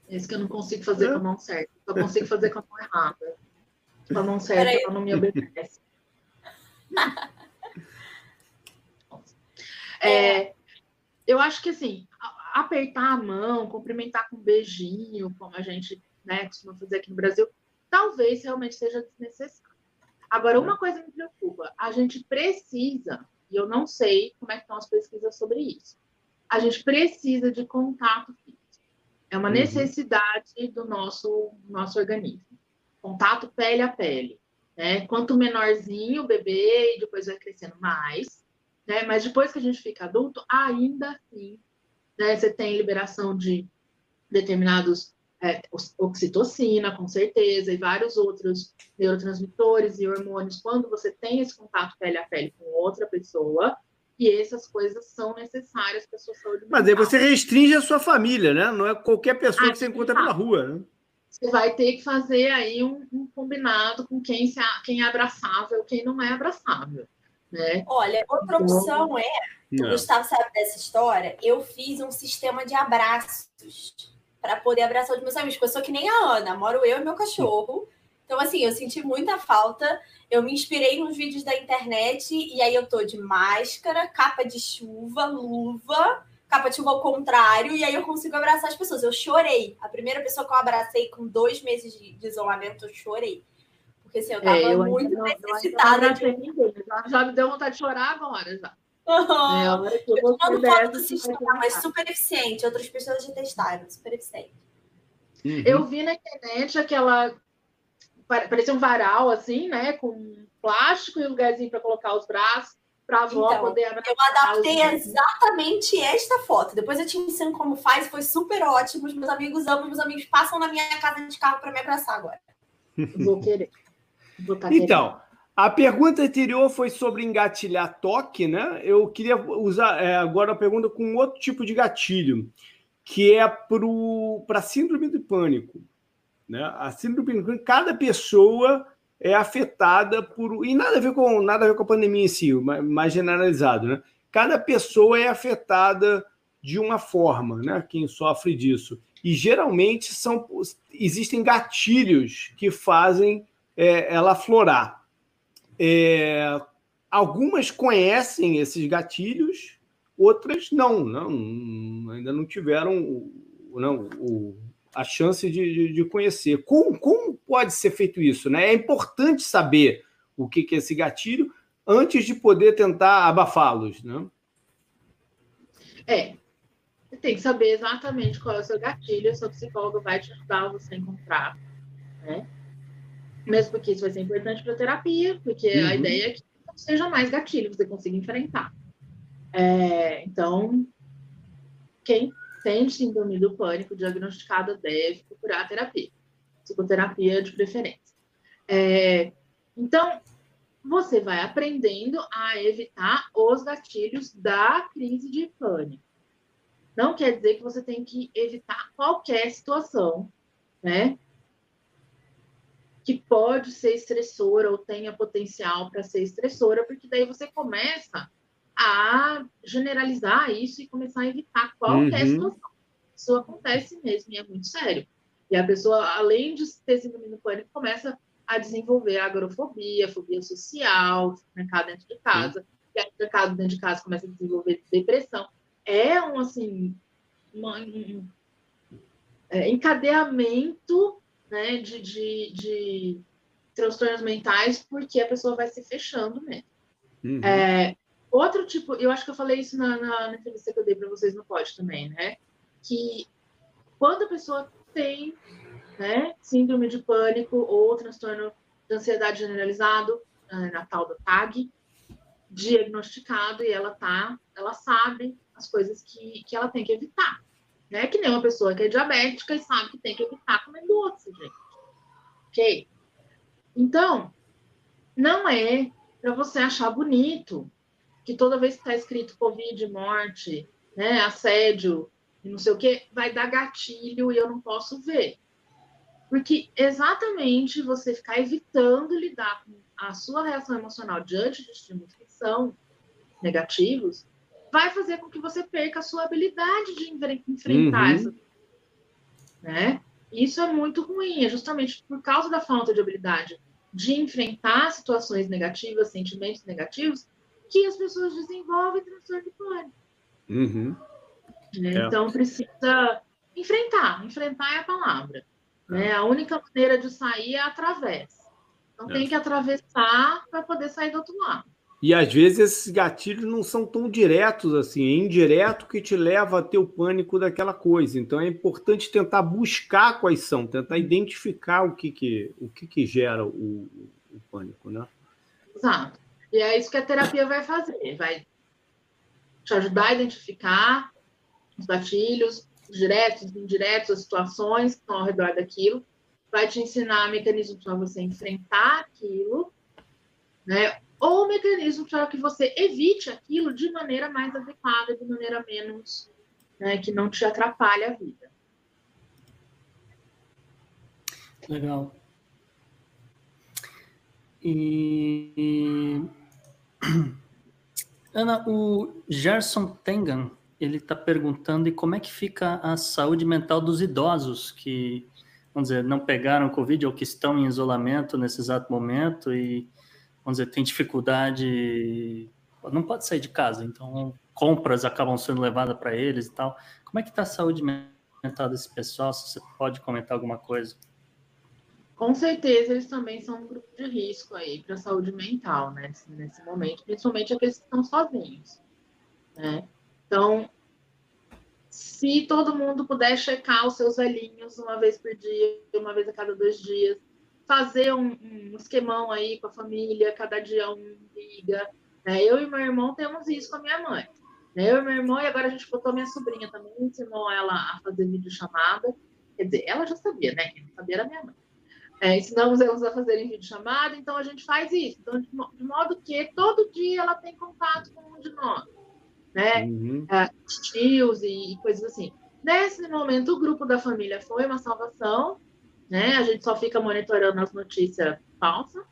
Esse que eu não consigo fazer é. com a mão certa. Só consigo fazer com a mão errada. Com a mão certa, ela não me obedece. é, eu acho que assim, apertar a mão, cumprimentar com um beijinho, como a gente né, costuma fazer aqui no Brasil, talvez realmente seja desnecessário. Agora, uma coisa me preocupa: a gente precisa, e eu não sei como é que estão as pesquisas sobre isso, a gente precisa de contato físico. É uma uhum. necessidade do nosso, nosso organismo. Contato pele a pele. Né? Quanto menorzinho o bebê, e depois vai crescendo mais. Né? Mas depois que a gente fica adulto, ainda assim, né, você tem liberação de determinados é, oxitocina, com certeza, e vários outros neurotransmitores e hormônios, quando você tem esse contato pele a pele com outra pessoa, e essas coisas são necessárias para a sua saúde mental. Mas aí você restringe a sua família, né? Não é qualquer pessoa ah, que você encontra tá. pela rua, né? Você vai ter que fazer aí um, um combinado com quem, se, quem é abraçável, quem não é abraçável. Né? Olha, outra então, opção é, o Gustavo sabe dessa história, eu fiz um sistema de abraços para poder abraçar os meus amigos, porque eu sou que nem a Ana, moro eu e meu cachorro. Então, assim, eu senti muita falta. Eu me inspirei nos vídeos da internet e aí eu tô de máscara, capa de chuva, luva, capa de chuva ao contrário, e aí eu consigo abraçar as pessoas. Eu chorei. A primeira pessoa que eu abracei com dois meses de, isolamento, eu chorei. Porque assim, eu tava é, eu muito não, necessitada. de... já, já me deu vontade de chorar agora já. Uhum. É, eu, eu tô foto do sistema, mas super eficiente. Outras pessoas já testaram, super eficiente. Uhum. Eu vi na internet aquela. Parecia um varal, assim, né? Com plástico e um lugarzinho para colocar os braços, para a avó então, poder abraçar. Eu adaptei exatamente esta foto. Depois eu te ensino como faz, foi super ótimo. Os meus amigos amam, meus amigos passam na minha casa de carro para me abraçar agora. Vou querer. Vou tá então, a pergunta anterior foi sobre engatilhar toque, né? Eu queria usar é, agora a pergunta com outro tipo de gatilho, que é para a síndrome do pânico. Né? A síndrome do pânico, cada pessoa é afetada por. E nada a ver com, nada a ver com a pandemia em si, mais generalizado, né? Cada pessoa é afetada de uma forma, né? Quem sofre disso. E geralmente são, existem gatilhos que fazem é, ela aflorar. É, algumas conhecem esses gatilhos, outras não, não ainda não tiveram não, o, a chance de, de, conhecer. Como, como pode ser feito isso? Né? É importante saber o que, que é esse gatilho antes de poder tentar abafá-los. Né? É, você tem que saber exatamente qual é o seu gatilho, o seu psicólogo vai te ajudar a você encontrar. Né? Mesmo porque isso vai ser importante para a terapia, porque uhum. a ideia é que não seja mais gatilho, você consiga enfrentar. É, então, quem tem síndrome do pânico diagnosticada deve procurar a terapia, psicoterapia de preferência. É, então, você vai aprendendo a evitar os gatilhos da crise de pânico. Não quer dizer que você tem que evitar qualquer situação, né? Que pode ser estressora ou tenha potencial para ser estressora, porque daí você começa a generalizar isso e começar a evitar qualquer uhum. situação. Isso acontece mesmo e é muito sério. E a pessoa, além de ter síndrome do pânico, começa a desenvolver agorafobia, fobia social, trancar dentro de casa. Uhum. E aí, trancado dentro de casa, começa a desenvolver depressão. É um, assim, uma, um, é, encadeamento né, de, de, de transtornos mentais, porque a pessoa vai se fechando mesmo. Uhum. É, outro tipo, eu acho que eu falei isso na, na, na entrevista que eu dei para vocês no pod também, né? Que quando a pessoa tem né, síndrome de pânico ou transtorno de ansiedade generalizado, na tal do TAG, diagnosticado e ela tá, ela sabe as coisas que, que ela tem que evitar. Né? Que nem uma pessoa que é diabética e sabe que tem que evitar comer doce, gente. Ok? Então, não é para você achar bonito que toda vez que está escrito Covid, morte, né, assédio não sei o que, vai dar gatilho e eu não posso ver. Porque exatamente você ficar evitando lidar com a sua reação emocional diante de estímulos que são negativos, vai fazer com que você perca a sua habilidade de enfrentar Uhum. essa. Né? Isso é muito ruim, é justamente por causa da falta de habilidade de enfrentar situações negativas, sentimentos negativos, que as pessoas desenvolvem transtorno de pânico. Uhum. né? É. Então precisa enfrentar, enfrentar é a palavra. Né? A única maneira de sair é através. Então É. tem que atravessar para poder sair do outro lado. E às vezes esses gatilhos não são tão diretos assim, é indireto que te leva a ter o pânico daquela coisa. Então é importante tentar buscar quais são, tentar identificar o que, que, o que, que gera o, o pânico, né? Exato. E é isso que a terapia vai fazer, vai te ajudar a identificar os gatilhos, os diretos, os indiretos, as situações que estão ao redor daquilo, vai te ensinar mecanismos para você enfrentar aquilo, né? Ou mecanismos para que você evite aquilo de maneira mais adequada, de maneira menos, né, que não te atrapalhe a vida. Legal. E Ana, o Gerson Tengan, ele está perguntando e como é que fica a saúde mental dos idosos que, vamos dizer, não pegaram Covid ou que estão em isolamento nesse exato momento e, vamos dizer, tem dificuldade, não pode sair de casa, então compras acabam sendo levadas para eles e tal. Como é que está a saúde mental desse pessoal? Se você pode comentar alguma coisa. Com certeza, eles também são um grupo de risco aí para a saúde mental, né? Nesse, momento, principalmente aqueles que estão sozinhos, né? Então, se todo mundo puder checar os seus velhinhos uma vez por dia, uma vez a cada dois dias, fazer um, um esquemão aí com a família, cada dia um liga. Né? Eu e meu irmão temos isso com a minha mãe. Né? Eu e meu irmão, e agora a gente botou minha sobrinha também, ensinou ela a fazer videochamada. Quer dizer, ela já sabia, né? Quem não sabia era minha mãe. É, ensinamos elas a fazerem videochamada, então a gente faz isso. Então, de, de, modo que todo dia ela tem contato com um de nós, né? Uhum. É, tios e, e, coisas assim. Nesse momento, o grupo da família foi uma salvação, né? A gente só fica monitorando as notícias falsas.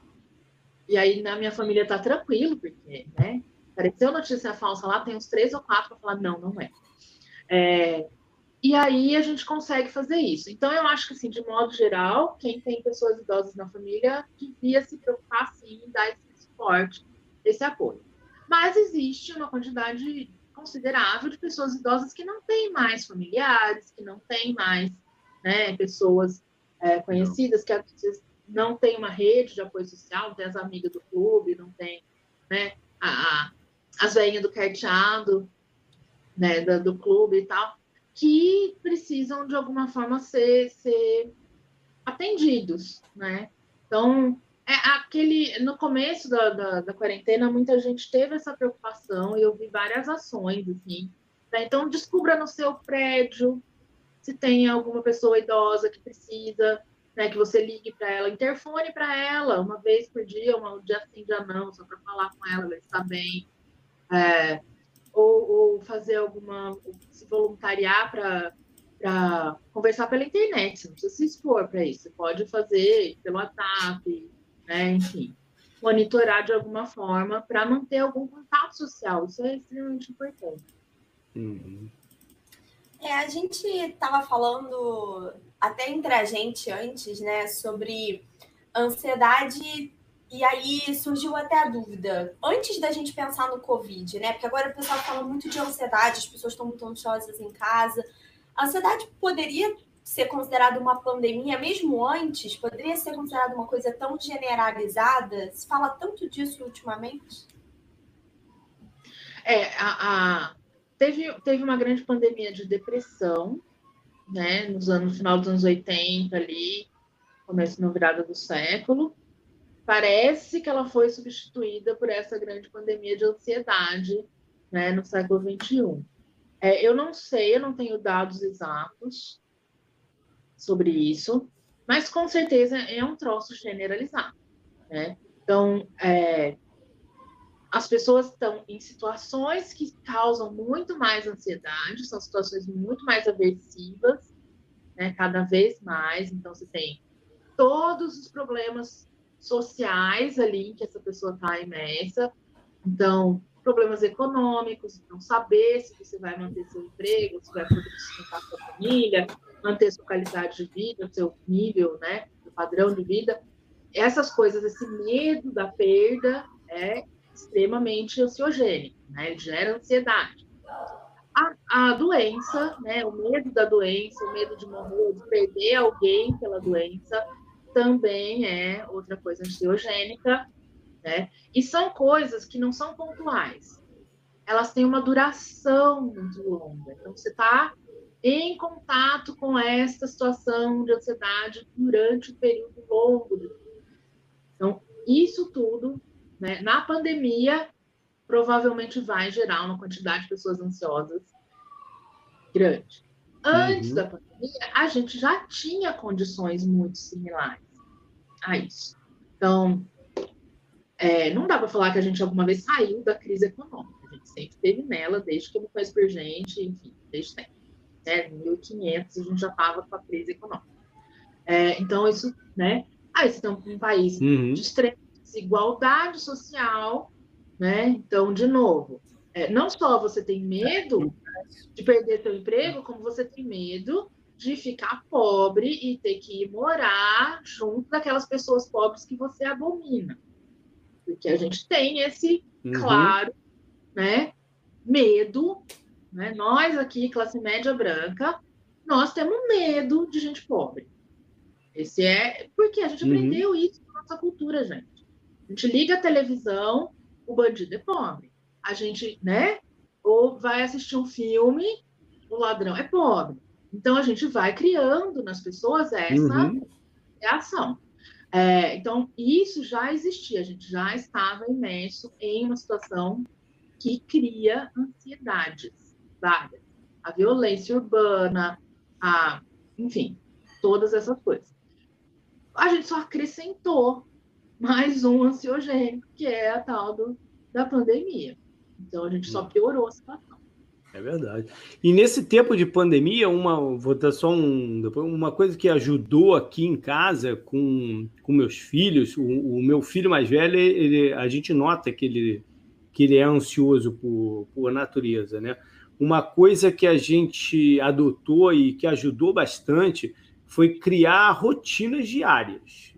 E aí, na minha família tá tranquilo, porque, né? Apareceu notícia falsa lá, tem uns três ou quatro para falar, não, não é. é e aí a gente consegue fazer isso. Então, eu acho que, assim, de modo geral, quem tem pessoas idosas na família devia se preocupar, sim, em dar esse suporte, esse apoio. Mas existe uma quantidade considerável de pessoas idosas que não têm mais familiares, que não têm mais né, pessoas é, conhecidas, que às vezes não tem uma rede de apoio social, não tem as amigas do clube, não tem né, a, a, as velhinhas do carteado né, do, do clube e tal que precisam de alguma forma ser, ser atendidos, né? Então, é aquele no começo da, da, da, quarentena, muita gente teve essa preocupação e eu vi várias ações, assim. Né? Então, descubra no seu prédio se tem alguma pessoa idosa que precisa, né, que você ligue para ela, interfone para ela uma vez por dia, um dia sim, dia não, só para falar com ela, ver se está bem. É, ou, ou, fazer alguma, se voluntariar para conversar pela internet, não precisa se expor para isso, você pode fazer pelo WhatsApp, né, enfim, monitorar de alguma forma para manter algum contato social, isso é extremamente importante. Uhum. É, a gente estava falando até entre a gente antes, né, sobre ansiedade e aí surgiu até a dúvida, antes da gente pensar no Covid, né? Porque agora o pessoal fala muito de ansiedade, as pessoas estão muito ansiosas em casa. A ansiedade poderia ser considerada uma pandemia mesmo antes? Poderia ser considerada uma coisa tão generalizada? Se fala tanto disso ultimamente? É, a, a, teve, teve uma grande pandemia de depressão, né? Nos anos, no final dos anos 80 ali, começo na virada do século parece que ela foi substituída por essa grande pandemia de ansiedade né, no século XXI. É, eu não sei, eu não tenho dados exatos sobre isso, mas com certeza é um troço generalizado. Né? Então, é, as pessoas estão em situações que causam muito mais ansiedade, são situações muito mais aversivas, né, cada vez mais. Então, você tem todos os problemas sociais ali que essa pessoa está imersa. Então, problemas econômicos, então saber se você vai manter seu emprego, se vai poder sustentar sua família, manter sua qualidade de vida, seu nível, né, seu padrão de vida. Essas coisas, esse medo da perda é extremamente ansiogênico, né? Gera ansiedade. A, a doença, né? O medo da doença, o medo de morrer, de perder alguém pela doença, também é outra coisa ansiogênica, né? E são coisas que não são pontuais. Elas têm uma duração muito longa. Então, você está em contato com essa situação de ansiedade durante um período longo. Então, isso tudo né? Na pandemia, provavelmente vai gerar uma quantidade de pessoas ansiosas grande. Antes uhum. da pandemia, a gente já tinha condições muito similares a isso. Então, é, não dá para falar que a gente alguma vez saiu da crise econômica. A gente sempre teve nela, desde que eu me conheço por gente, enfim, desde sempre. Né? Em 1500 a gente já estava com a crise econômica. É, então, isso, né? Aí você tem um país uhum. de extrema desigualdade social, né? Então, de novo, é, não só você tem medo de perder seu emprego, como você tem medo de ficar pobre e ter que morar junto daquelas pessoas pobres que você abomina. Porque a gente tem esse, uhum. claro, né, medo, né? Nós aqui, classe média branca, nós temos medo de gente pobre. Esse é porque a gente uhum. aprendeu isso na nossa cultura, gente. A gente liga a televisão, o bandido é pobre. A gente, né? Ou vai assistir um filme, o ladrão é pobre. Então a gente vai criando nas pessoas essa uhum. reação. É, então, isso já existia, a gente já estava imerso em uma situação que cria ansiedades várias. A violência urbana, a, enfim, todas essas coisas. A gente só acrescentou mais um ansiogênico, que é a tal do, da pandemia. Então a gente só hum. piorou a situação. É verdade. E nesse tempo de pandemia, uma, vou dar só um, uma coisa que ajudou aqui em casa com, com meus filhos, o, o meu filho mais velho, ele, a gente nota que ele, que ele é ansioso por, por natureza, né? Uma coisa que a gente adotou e que ajudou bastante foi criar rotinas diárias.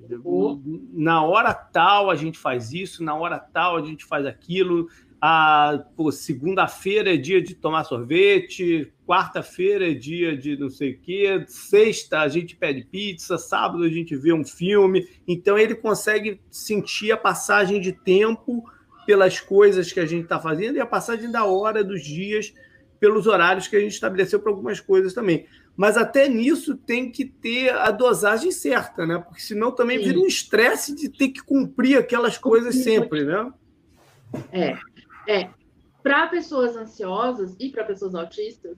Na hora tal a gente faz isso, na hora tal a gente faz aquilo. A segunda-feira é dia de tomar sorvete, quarta-feira é dia de não sei o quê, sexta a gente pede pizza, sábado a gente vê um filme. Então ele consegue sentir a passagem de tempo pelas coisas que a gente está fazendo e a passagem da hora dos dias pelos horários que a gente estabeleceu para algumas coisas também. Mas até nisso tem que ter a dosagem certa, né? Porque senão também Sim. vira um estresse de ter que cumprir aquelas coisas sempre, né? É, é. Para pessoas ansiosas e para pessoas autistas,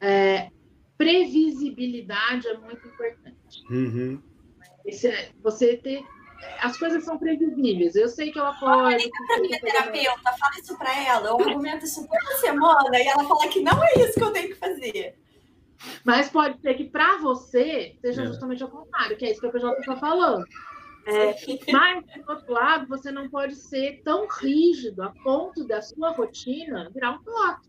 é, previsibilidade é muito importante. Uhum. Esse, é, você ter as coisas são previsíveis. Eu sei que ela pode. Liga para minha terapeuta, fala isso para ela. Eu argumento isso toda semana e ela fala que não é isso que eu tenho que fazer. Mas pode ser que para você seja é. justamente o contrário, que é isso que a PJ está falando. É, mas, do outro lado, você não pode ser tão rígido a ponto da sua rotina virar um plot.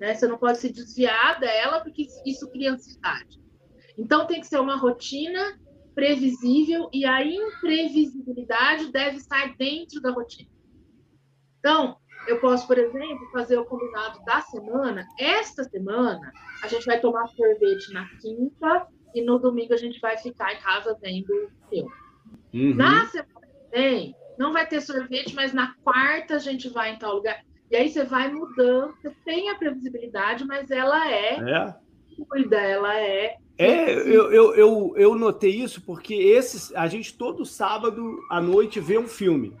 Né? Você não pode se desviar dela, porque isso cria ansiedade. Então, tem que ser uma rotina previsível e a imprevisibilidade deve estar dentro da rotina. Então, eu posso, por exemplo, fazer o combinado da semana. Esta semana, a gente vai tomar sorvete na quinta e no domingo a gente vai ficar em casa vendo filme. Uhum. Na semana que vem, não vai ter sorvete, mas na quarta a gente vai em tal lugar. E aí você vai mudando, você tem a previsibilidade, mas ela é, é. cuida, ela é. É, eu, eu, eu, eu notei isso porque esse, a gente todo sábado à noite vê um filme.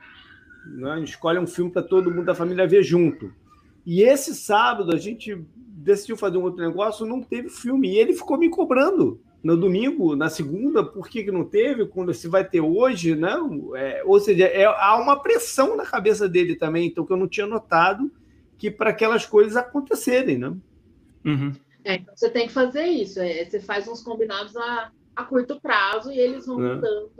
Né? A gente escolhe um filme para todo mundo da família ver junto. E esse sábado a gente decidiu fazer um outro negócio, não teve filme. E ele ficou me cobrando no domingo, na segunda, por que, que não teve, quando se vai ter hoje, né? É, ou seja, é, há uma pressão na cabeça dele também, então que eu não tinha notado que para aquelas coisas acontecerem, né? Uhum. É, então você tem que fazer isso. É, você faz uns combinados a, a curto prazo e eles vão É. mudando,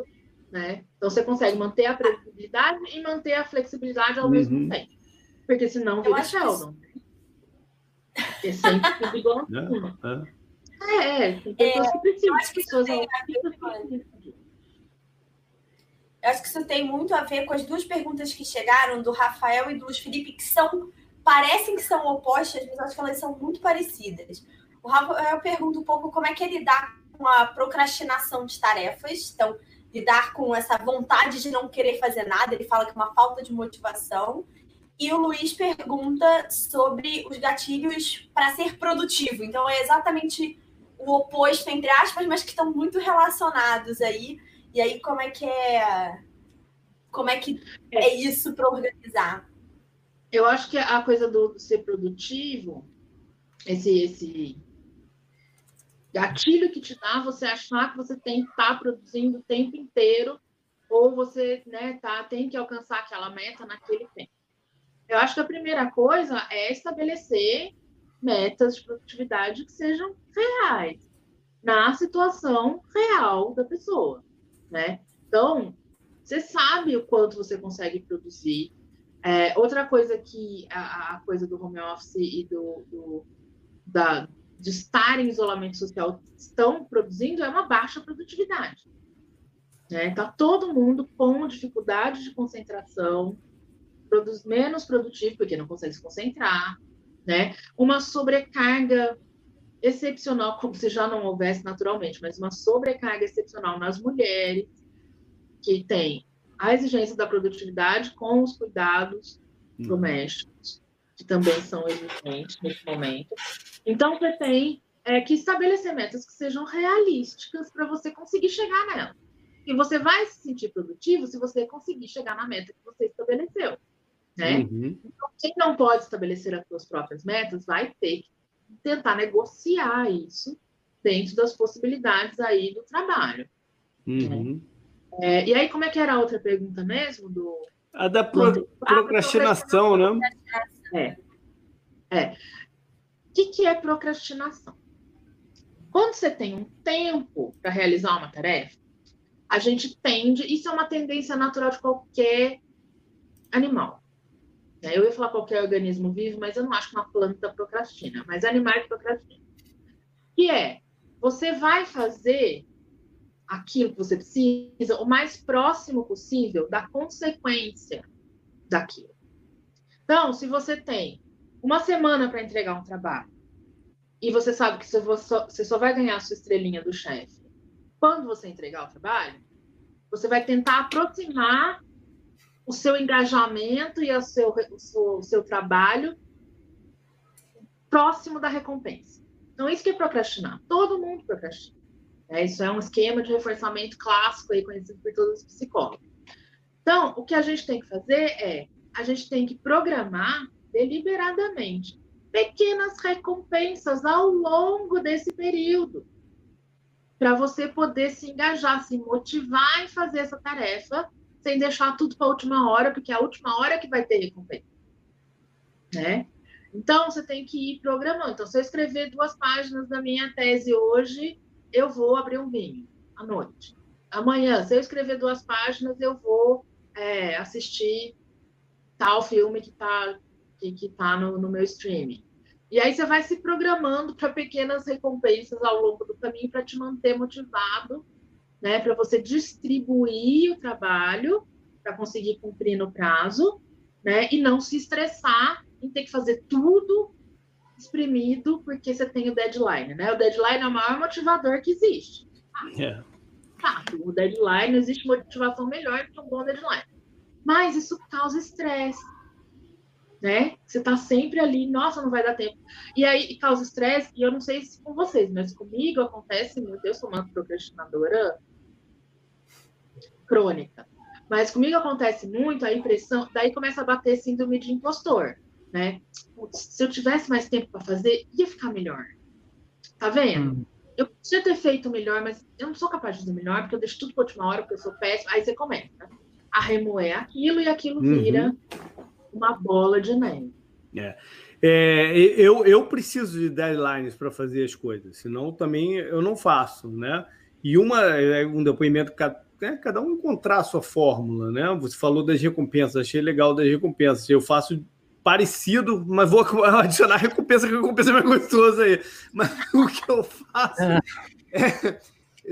né? Então você consegue manter a previsibilidade e manter a flexibilidade ao Uhum. mesmo tempo. Porque senão Eu vira acho que Sheldon. É sempre tudo igual. É, é. É, é, tem pessoas que precisam. eu acho que isso pessoas tem Eu acho que isso tem muito a ver com as duas perguntas que chegaram, do Rafael e do Luiz Felipe, que são, parecem que são opostas, mas acho que elas são muito parecidas. O Rafael pergunta um pouco como é que é lidar com a procrastinação de tarefas, então, lidar com essa vontade de não querer fazer nada, ele fala que é uma falta de motivação. E o Luiz pergunta sobre os gatilhos para ser produtivo. Então, é exatamente o oposto, entre aspas, mas que estão muito relacionados aí. E aí, como é que é. Como é que é isso para organizar? Eu acho que a coisa do ser produtivo, esse, esse gatilho que te dá você achar que você tem que estar produzindo o tempo inteiro, ou você né, tá, tem que alcançar aquela meta naquele tempo. Eu acho que a primeira coisa é estabelecer metas de produtividade que sejam reais, na situação real da pessoa, né? Então, você sabe o quanto você consegue produzir, é, outra coisa que a, a, coisa do home office e do, do da, de estar em isolamento social estão produzindo é uma baixa produtividade. Né? Tá todo mundo com dificuldade de concentração, produz, menos produtivo porque não consegue se concentrar, né? Uma sobrecarga excepcional, como se já não houvesse naturalmente, mas uma sobrecarga excepcional nas mulheres que tem a exigência da produtividade com os cuidados Uhum. domésticos, que também são existentes nesse momento. Então, você tem é, que estabelecer metas que sejam realísticas para você conseguir chegar nela. E você vai se sentir produtivo se você conseguir chegar na meta que você estabeleceu. Né? Uhum. Então, quem não pode estabelecer as suas próprias metas vai ter que tentar negociar isso dentro das possibilidades aí do trabalho. Uhum. É, e aí, como é que era a outra pergunta mesmo? Do... A da pro- procrastinação, né? É. O que, que é procrastinação? Quando você tem um tempo para realizar uma tarefa, a gente tende, isso é uma tendência natural de qualquer animal. né? Eu ia falar qualquer organismo vivo, mas eu não acho que uma planta procrastina, mas animais procrastinam. Que é, você vai fazer aquilo que você precisa o mais próximo possível da consequência daquilo. Então, se você tem uma semana para entregar um trabalho e você sabe que você só vai ganhar a sua estrelinha do chefe quando você entregar o trabalho, você vai tentar aproximar o seu engajamento e o seu, o seu, o seu trabalho próximo da recompensa. Então, isso que é procrastinar. Todo mundo procrastina. É, isso é um esquema de reforçamento clássico aí, conhecido por todos os psicólogos. Então, o que a gente tem que fazer é a gente tem que programar deliberadamente pequenas recompensas ao longo desse período para você poder se engajar, se motivar em fazer essa tarefa sem deixar tudo para a última hora, porque é a última hora que vai ter recompensa, né? Então você tem que ir programando. Então, se eu escrever duas páginas da minha tese hoje, eu vou abrir um vinho à noite. Amanhã, se eu escrever duas páginas, eu vou é, assistir tal filme que está que, que tá no, no meu streaming. E aí você vai se programando para pequenas recompensas ao longo do caminho para te manter motivado, né? Para você distribuir o trabalho para conseguir cumprir no prazo, né? E não se estressar em ter que fazer tudo exprimido porque você tem o deadline, né? O deadline é o maior motivador que existe. É. Tá, o deadline, não existe motivação melhor que um bom deadline. Mas isso causa estresse, né? Você tá sempre ali, nossa, não vai dar tempo. E aí causa estresse, e eu não sei se com vocês, mas comigo acontece muito. Eu sou uma procrastinadora crônica. Mas comigo acontece muito a impressão, daí começa a bater síndrome de impostor, né? Se eu tivesse mais tempo para fazer, ia ficar melhor. Tá vendo? Hum. Eu podia ter feito melhor, mas eu não sou capaz de fazer melhor, porque eu deixo tudo para última hora, porque eu sou péssima. Aí você começa a remoer aquilo e aquilo Uhum. vira uma bola de neve. É. É, eu, eu preciso de deadlines para fazer as coisas, senão também eu não faço, né? E uma, é um depoimento, né, cada um encontrar a sua fórmula, né? Você falou das recompensas, achei legal das recompensas. Eu faço parecido, mas vou adicionar recompensa, que a recompensa é mais gostosa aí. Mas o que eu faço é, é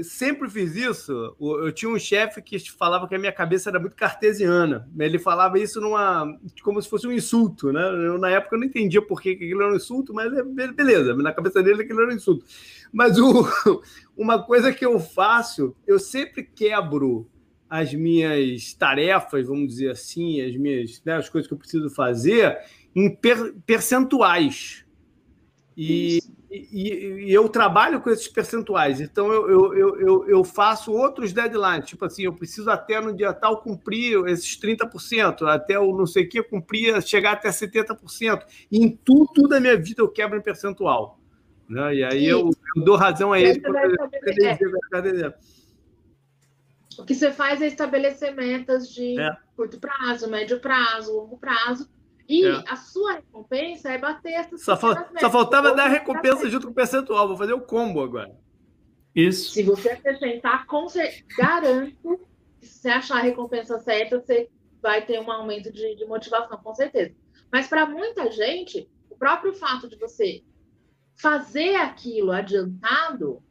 sempre fiz isso. Eu tinha um chefe que falava que a minha cabeça era muito cartesiana. Ele falava isso numa como se fosse um insulto, né? Eu, na época eu não entendia por que aquilo era um insulto, mas é, beleza, na cabeça dele aquilo era um insulto. Mas o, uma coisa que eu faço, eu sempre quebro as minhas tarefas, vamos dizer assim, as minhas né, as coisas que eu preciso fazer em per, percentuais. E, e, e, eu trabalho com esses percentuais, então eu, eu, eu, eu, faço outros deadlines, tipo assim, eu preciso até no dia tal cumprir esses 30%, até o não sei o que cumprir, chegar até 70%. E em tudo, tudo da minha vida eu quebro em percentual. Né? E aí eu, eu, dou razão a ele. É. O que você faz é estabelecer metas de é. curto prazo, médio prazo, longo prazo, e é. a sua recompensa é bater essas só, fal só faltava dar a recompensa junto com o percentual. Vou fazer o combo agora. Isso. Se você acrescentar, com certeza, garanto que se você achar a recompensa certa, você vai ter um aumento de, de motivação, com certeza. Mas para muita gente, o próprio fato de você fazer aquilo adiantado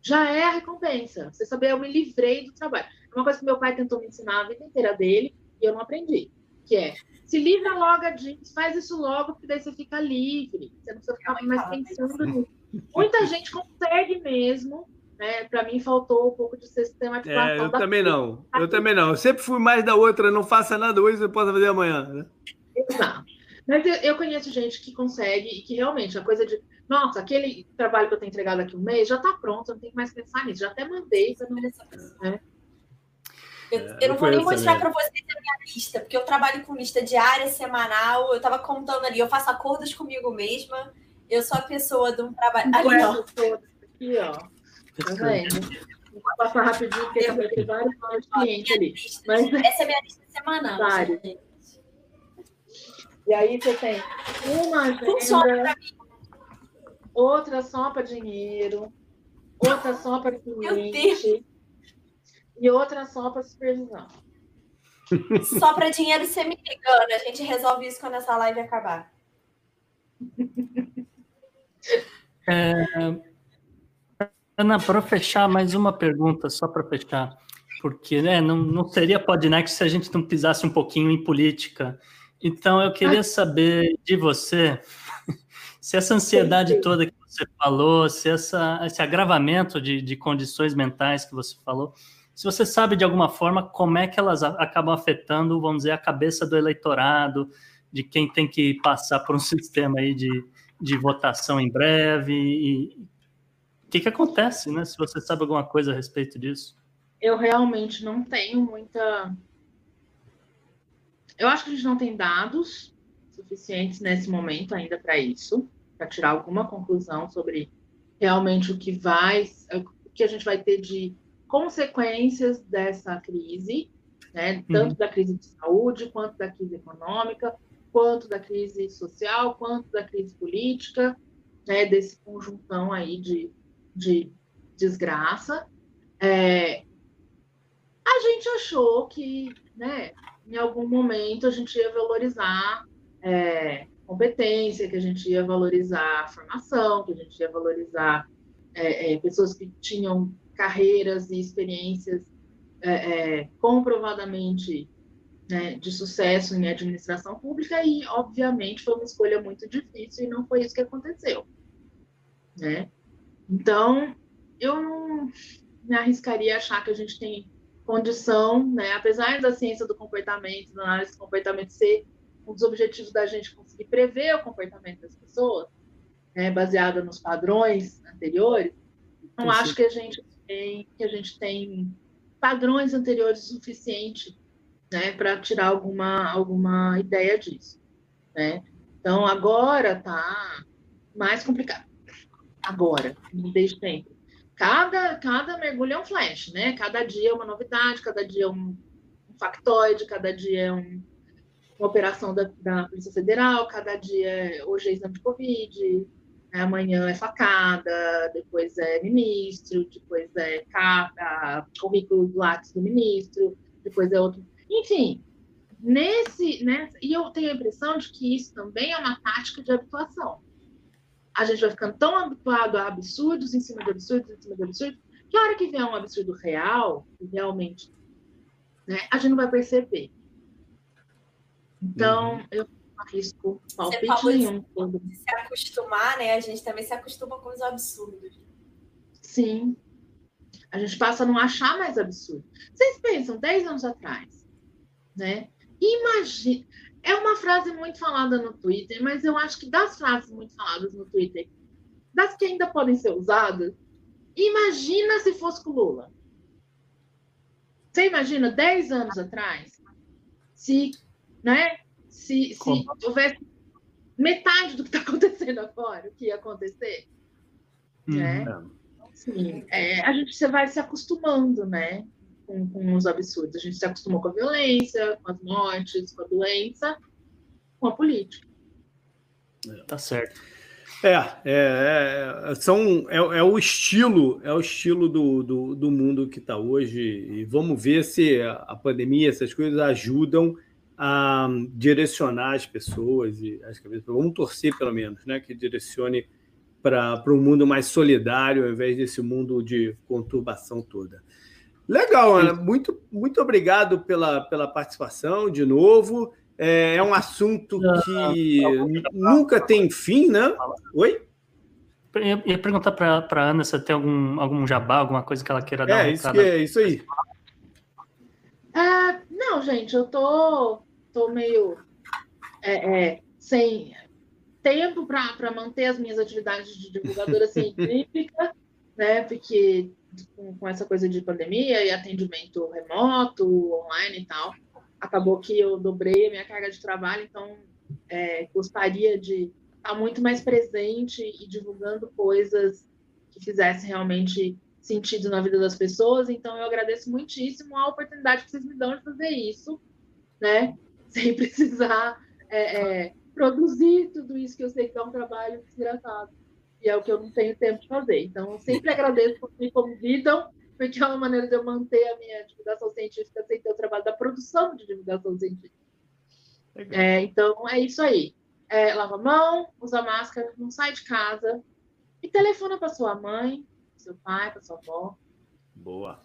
já é a recompensa. Você saber, eu me livrei do trabalho. É uma coisa que meu pai tentou me ensinar a vida inteira dele e eu não aprendi. Que é se livra logo disso, faz isso logo, porque daí você fica livre. Você não precisa ficar mais pensando nisso. Muita gente consegue mesmo. Né? Para mim faltou um pouco de sistematização. É, eu também não. Eu também não. Eu sempre fui mais da outra, não faça nada hoje, você pode fazer amanhã. Né? Exato. Mas eu, eu, conheço gente que consegue e que realmente a coisa de. Nossa, aquele trabalho que eu tenho entregado aqui um mês já está pronto, eu não tenho mais que pensar nisso. Já até mandei para não. Né? Eu, é, eu não vou nem mostrar para vocês a minha lista, porque eu trabalho com lista diária, semanal, eu estava contando ali, eu faço acordos comigo mesma, eu sou a pessoa de um trabalho. Ali, ó. Aqui, ó. Tá vendo? Vou passar rapidinho, porque eu tenho vários clientes ali. Mas... Essa é a minha lista semanal. Vários. E aí você tem uma agenda, outra só para dinheiro, outra só para cliente e outra só para supervisão. Só para dinheiro você me ligando. A gente resolve isso quando essa live acabar. É, Ana, para fechar, mais uma pergunta, só para fechar. Porque né, não, não seria Podnext se a gente não pisasse um pouquinho em política. Então, eu queria saber de você se essa ansiedade toda que você falou, se essa, esse agravamento de, de condições mentais que você falou, se você sabe de alguma forma como é que elas acabam afetando, vamos dizer, a cabeça do eleitorado, de quem tem que passar por um sistema aí de, de votação em breve, e o que, que acontece, né? Se você sabe alguma coisa a respeito disso. Eu realmente não tenho muita. Eu acho que a gente não tem dados suficientes nesse momento ainda para isso, para tirar alguma conclusão sobre realmente o que vai, o que a gente vai ter de consequências dessa crise, né, tanto uhum. da crise de saúde, quanto da crise econômica, quanto da crise social, quanto da crise política, né, desse conjuntão aí de, de desgraça. É, a gente achou que, né, em algum momento a gente ia valorizar é, competência, que a gente ia valorizar formação, que a gente ia valorizar é, é pessoas que tinham carreiras e experiências é, é, comprovadamente né, de sucesso em administração pública e, obviamente, foi uma escolha muito difícil e não foi isso que aconteceu. Né? Então, eu não me arriscaria a achar que a gente tem condição, né, apesar da ciência do comportamento, da análise do comportamento ser um dos objetivos da gente conseguir prever o comportamento das pessoas, né, baseada nos padrões anteriores, não acho que a gente que a gente tem padrões anteriores suficiente né, para tirar alguma, alguma ideia disso. Né? Então, agora tá mais complicado. Agora, desde sempre. Cada, cada mergulho é um flash, né? Cada dia é uma novidade, cada dia é um, um factoide, cada dia é um, uma operação da, da Polícia Federal, cada dia, hoje é exame de Covid, amanhã é facada, depois é ministro, depois é carta, currículo do lápis do ministro, depois é outro. Enfim, nesse, né, e eu tenho a impressão de que isso também é uma tática de habituação. A gente vai ficando tão habituado a absurdos em cima de absurdos, em cima de absurdos, que a hora que vier um absurdo real, realmente, né, a gente não vai perceber. Então, uhum. eu arrisco palpite nenhum. De se acostumar, né? A gente também se acostuma com os absurdos. Sim. A gente passa a não achar mais absurdo. Vocês pensam, 10 anos atrás, né? Imagina. É uma frase muito falada no Twitter, mas eu acho que das frases muito faladas no Twitter, das que ainda podem ser usadas, imagina se fosse com Lula. Você imagina 10 anos atrás, se né? Se, se houvesse metade do que está acontecendo agora, o que ia acontecer, hum, né? Sim, é, a gente você vai se acostumando, né? Com, com os absurdos. A gente se acostumou com a violência, com as mortes, com a doença, com a política. Tá certo. É, é, é, são, é, é, o estilo, é o estilo do, do, do mundo que está hoje. E vamos ver se a pandemia, essas coisas ajudam a direcionar as pessoas e as cabeças. Vamos torcer, pelo menos, né, que direcione para um mundo mais solidário, ao invés desse mundo de conturbação toda. Legal, Ana. Muito, muito obrigado pela, pela participação de novo. É, é um assunto que nunca tem fim, né? Oi? Eu ia perguntar para a Ana se tem algum, algum jabá, alguma coisa que ela queira dar. É, isso, que é isso aí. Ah, não, gente, eu tô estou meio é, é, sem tempo para manter as minhas atividades de divulgadora científica, né? Porque com, com, essa coisa de pandemia e atendimento remoto, online e tal, acabou que eu dobrei a minha carga de trabalho, então é, gostaria de estar muito mais presente e divulgando coisas que fizessem realmente sentido na vida das pessoas. Então, eu agradeço muitíssimo a oportunidade que vocês me dão de fazer isso, né? sem precisar é, é, produzir tudo isso que eu sei que é um trabalho desgastado. E é o que eu não tenho tempo de fazer. Então, eu sempre agradeço por me convidam, porque é uma maneira de eu manter a minha divulgação científica sem ter o trabalho da produção de divulgação científica. É, então, é isso aí. É, lava a mão, usa máscara, não sai de casa e telefona para sua mãe, seu pai, para sua avó. Boa.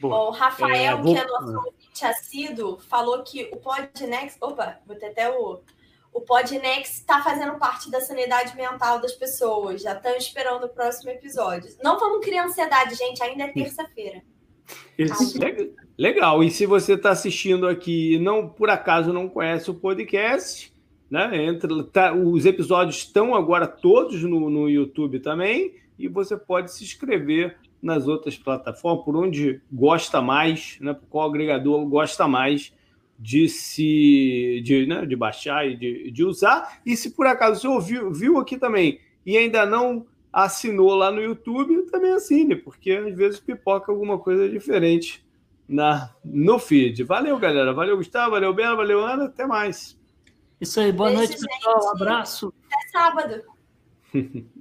Boa. O Rafael, é, vou... que é nosso ouvinte assíduo, falou que o Podnext. Opa, vou ter até o. O Podnext está fazendo parte da sanidade mental das pessoas. Já estão esperando o próximo episódio. Não vamos criar ansiedade, gente. Ainda é terça-feira. Legal. E se você está assistindo aqui e não, por acaso, não conhece o podcast, né? Entra, tá, os episódios estão agora todos no, no YouTube também. E você pode se inscrever nas outras plataformas, por onde gosta mais, né, por qual agregador gosta mais de se de, né, de baixar e de, de usar. E se por acaso você ouviu, viu aqui também e ainda não assinou lá no YouTube, também assine, porque às vezes pipoca alguma coisa diferente na no feed. Valeu, galera. Valeu, Gustavo. Valeu, Bela. Valeu, Ana. Até mais. Isso aí. Boa Beijo, noite, pessoal. Um abraço. Até sábado.